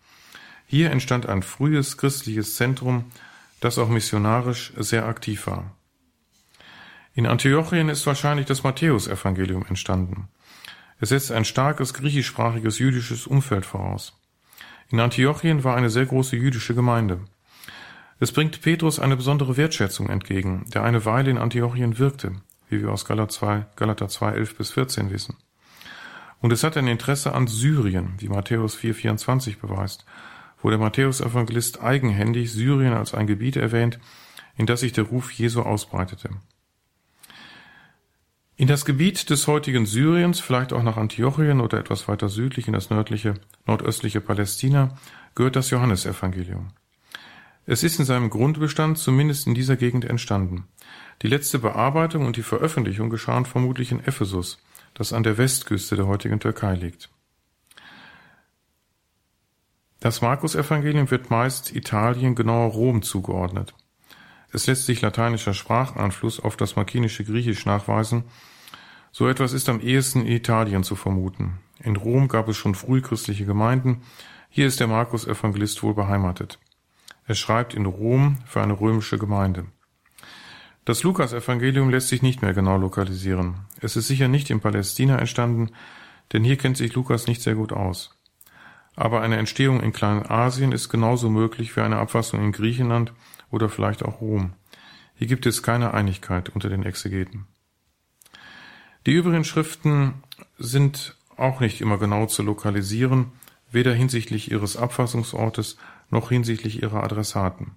Hier entstand ein frühes christliches Zentrum, das auch missionarisch sehr aktiv war. In Antiochien ist wahrscheinlich das Matthäusevangelium entstanden. Es setzt ein starkes griechischsprachiges jüdisches Umfeld voraus. In Antiochien war eine sehr große jüdische Gemeinde. Es bringt Petrus eine besondere Wertschätzung entgegen, der eine Weile in Antiochien wirkte, wie wir aus Galater 2, Galater 2 11 bis 14 wissen. Und es hat ein Interesse an Syrien, wie Matthäus 4,24 beweist, wo der Matthäus-Evangelist eigenhändig Syrien als ein Gebiet erwähnt, in das sich der Ruf Jesu ausbreitete. In das Gebiet des heutigen Syriens, vielleicht auch nach Antiochien oder etwas weiter südlich in das nördliche, nordöstliche Palästina, gehört das Johannesevangelium. Es ist in seinem Grundbestand zumindest in dieser Gegend entstanden. Die letzte Bearbeitung und die Veröffentlichung geschahen vermutlich in Ephesus, das an der Westküste der heutigen Türkei liegt. Das Markus-Evangelium wird meist Italien, genauer Rom zugeordnet. es lässt sich lateinischer Spracheinfluss auf das markinische Griechisch nachweisen. So etwas ist am ehesten in Italien zu vermuten. In Rom gab es schon früh christliche Gemeinden. Hier ist der Markus-Evangelist wohl beheimatet. Er schreibt in Rom für eine römische Gemeinde. Das Lukas-Evangelium lässt sich nicht mehr genau lokalisieren. Es ist sicher nicht in Palästina entstanden, denn hier kennt sich Lukas nicht sehr gut aus. Aber eine Entstehung in Kleinasien ist genauso möglich wie eine Abfassung in Griechenland oder vielleicht auch Rom. Hier gibt es keine Einigkeit unter den Exegeten. Die übrigen Schriften sind auch nicht immer genau zu lokalisieren, weder hinsichtlich ihres Abfassungsortes noch hinsichtlich ihrer Adressaten.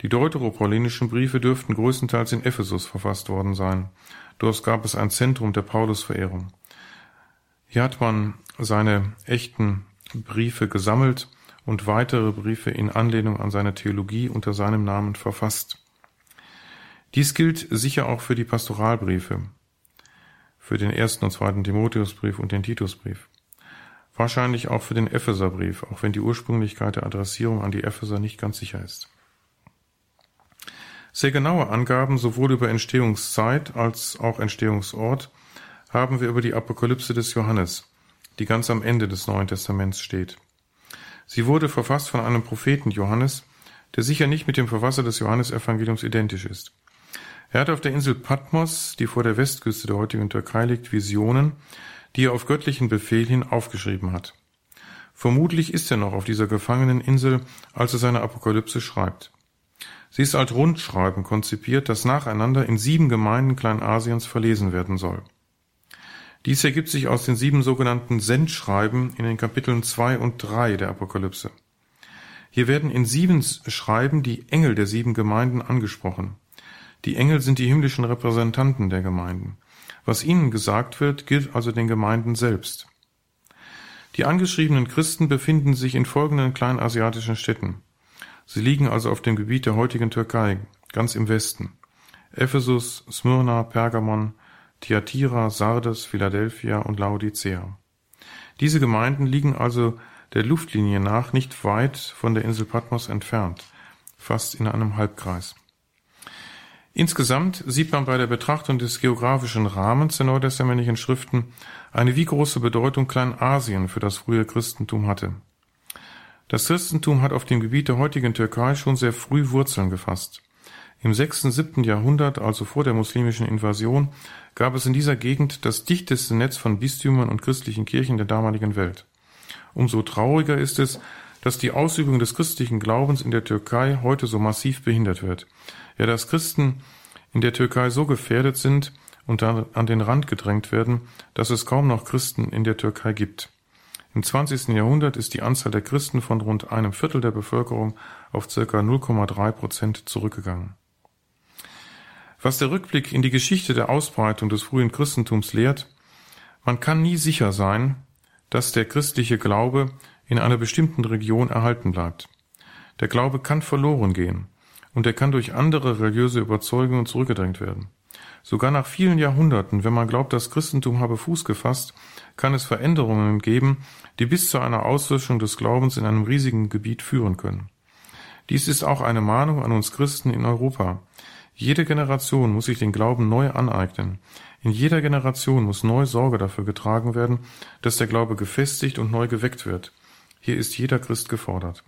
Die deuteropaulinischen Briefe dürften größtenteils in Ephesus verfasst worden sein. Dort gab es ein Zentrum der Paulusverehrung. Hier hat man seine echten Briefe gesammelt und weitere Briefe in Anlehnung an seine Theologie unter seinem Namen verfasst. Dies gilt sicher auch für die Pastoralbriefe, für den ersten und zweiten Timotheusbrief und den Titusbrief. Wahrscheinlich auch für den Epheserbrief, auch wenn die Ursprünglichkeit der Adressierung an die Epheser nicht ganz sicher ist. Sehr genaue Angaben sowohl über Entstehungszeit als auch Entstehungsort haben wir über die Apokalypse des Johannes, die ganz am Ende des Neuen Testaments steht. Sie wurde verfasst von einem Propheten Johannes, der sicher nicht mit dem Verfasser des Johannesevangeliums identisch ist. Er hat auf der Insel Patmos, die vor der Westküste der heutigen Türkei liegt, Visionen, die er auf göttlichen Befehl hin aufgeschrieben hat. Vermutlich ist er noch auf dieser gefangenen Insel, als er seine Apokalypse schreibt. Sie ist als Rundschreiben konzipiert, das nacheinander in sieben Gemeinden Kleinasiens verlesen werden soll. Dies ergibt sich aus den sieben sogenannten Sendschreiben in den Kapiteln zwei und drei der Apokalypse. Hier werden in sieben Schreiben die Engel der sieben Gemeinden angesprochen. Die Engel sind die himmlischen Repräsentanten der Gemeinden. Was ihnen gesagt wird, gilt also den Gemeinden selbst. Die angeschriebenen Christen befinden sich in folgenden kleinasiatischen Städten. Sie liegen also auf dem Gebiet der heutigen Türkei, ganz im Westen. Ephesus, Smyrna, Pergamon, Thyatira, Sardes, Philadelphia und Laodicea. Diese Gemeinden liegen also der Luftlinie nach nicht weit von der Insel Patmos entfernt, fast in einem Halbkreis. Insgesamt sieht man bei der Betrachtung des geografischen Rahmens der neutestamentlichen Schriften eine wie große Bedeutung Kleinasien für das frühe Christentum hatte. Das Christentum hat auf dem Gebiet der heutigen Türkei schon sehr früh Wurzeln gefasst. Im sechsten, siebten Jahrhundert, also vor der muslimischen Invasion, gab es in dieser Gegend das dichteste Netz von Bistümern und christlichen Kirchen der damaligen Welt. Umso trauriger ist es, dass die Ausübung des christlichen Glaubens in der Türkei heute so massiv behindert wird. Ja, dass Christen in der Türkei so gefährdet sind und an den Rand gedrängt werden, dass es kaum noch Christen in der Türkei gibt. Im 20. Jahrhundert ist die Anzahl der Christen von rund einem Viertel der Bevölkerung auf circa 0,3 Prozent zurückgegangen. Was der Rückblick in die Geschichte der Ausbreitung des frühen Christentums lehrt, man kann nie sicher sein, dass der christliche Glaube in einer bestimmten Region erhalten bleibt. Der Glaube kann verloren gehen und er kann durch andere religiöse Überzeugungen zurückgedrängt werden. Sogar nach vielen Jahrhunderten, wenn man glaubt, das Christentum habe Fuß gefasst, kann es Veränderungen geben, die bis zu einer Auslöschung des Glaubens in einem riesigen Gebiet führen können. Dies ist auch eine Mahnung an uns Christen in Europa. Jede Generation muss sich den Glauben neu aneignen. In jeder Generation muss neu Sorge dafür getragen werden, dass der Glaube gefestigt und neu geweckt wird. Hier ist jeder Christ gefordert.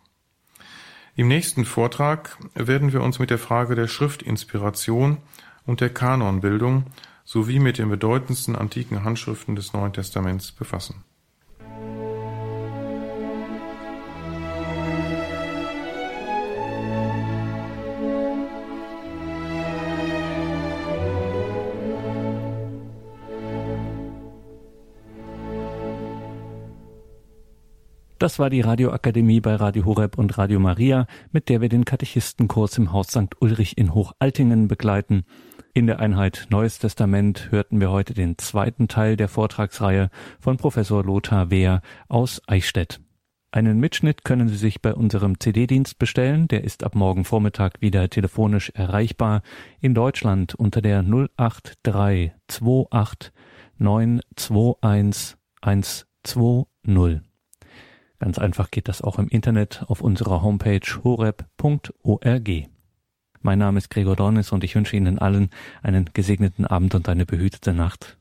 Im nächsten Vortrag werden wir uns mit der Frage der Schriftinspiration und der Kanonbildung sowie mit den bedeutendsten antiken Handschriften des Neuen Testaments befassen. Das war die Radioakademie bei Radio Horeb und Radio Maria, mit der wir den Katechistenkurs im Haus St. Ulrich in Hochaltingen begleiten. In der Einheit Neues Testament hörten wir heute den zweiten Teil der Vortragsreihe von Professor Lothar Wehr aus Eichstätt. Einen Mitschnitt können Sie sich bei unserem CD-Dienst bestellen. Der ist ab morgen Vormittag wieder telefonisch erreichbar. In Deutschland unter der 08328 921 120. Ganz einfach geht das auch im Internet auf unserer Homepage horeb.org. Mein Name ist Gregor Dornis und ich wünsche Ihnen allen einen gesegneten Abend und eine behütete Nacht.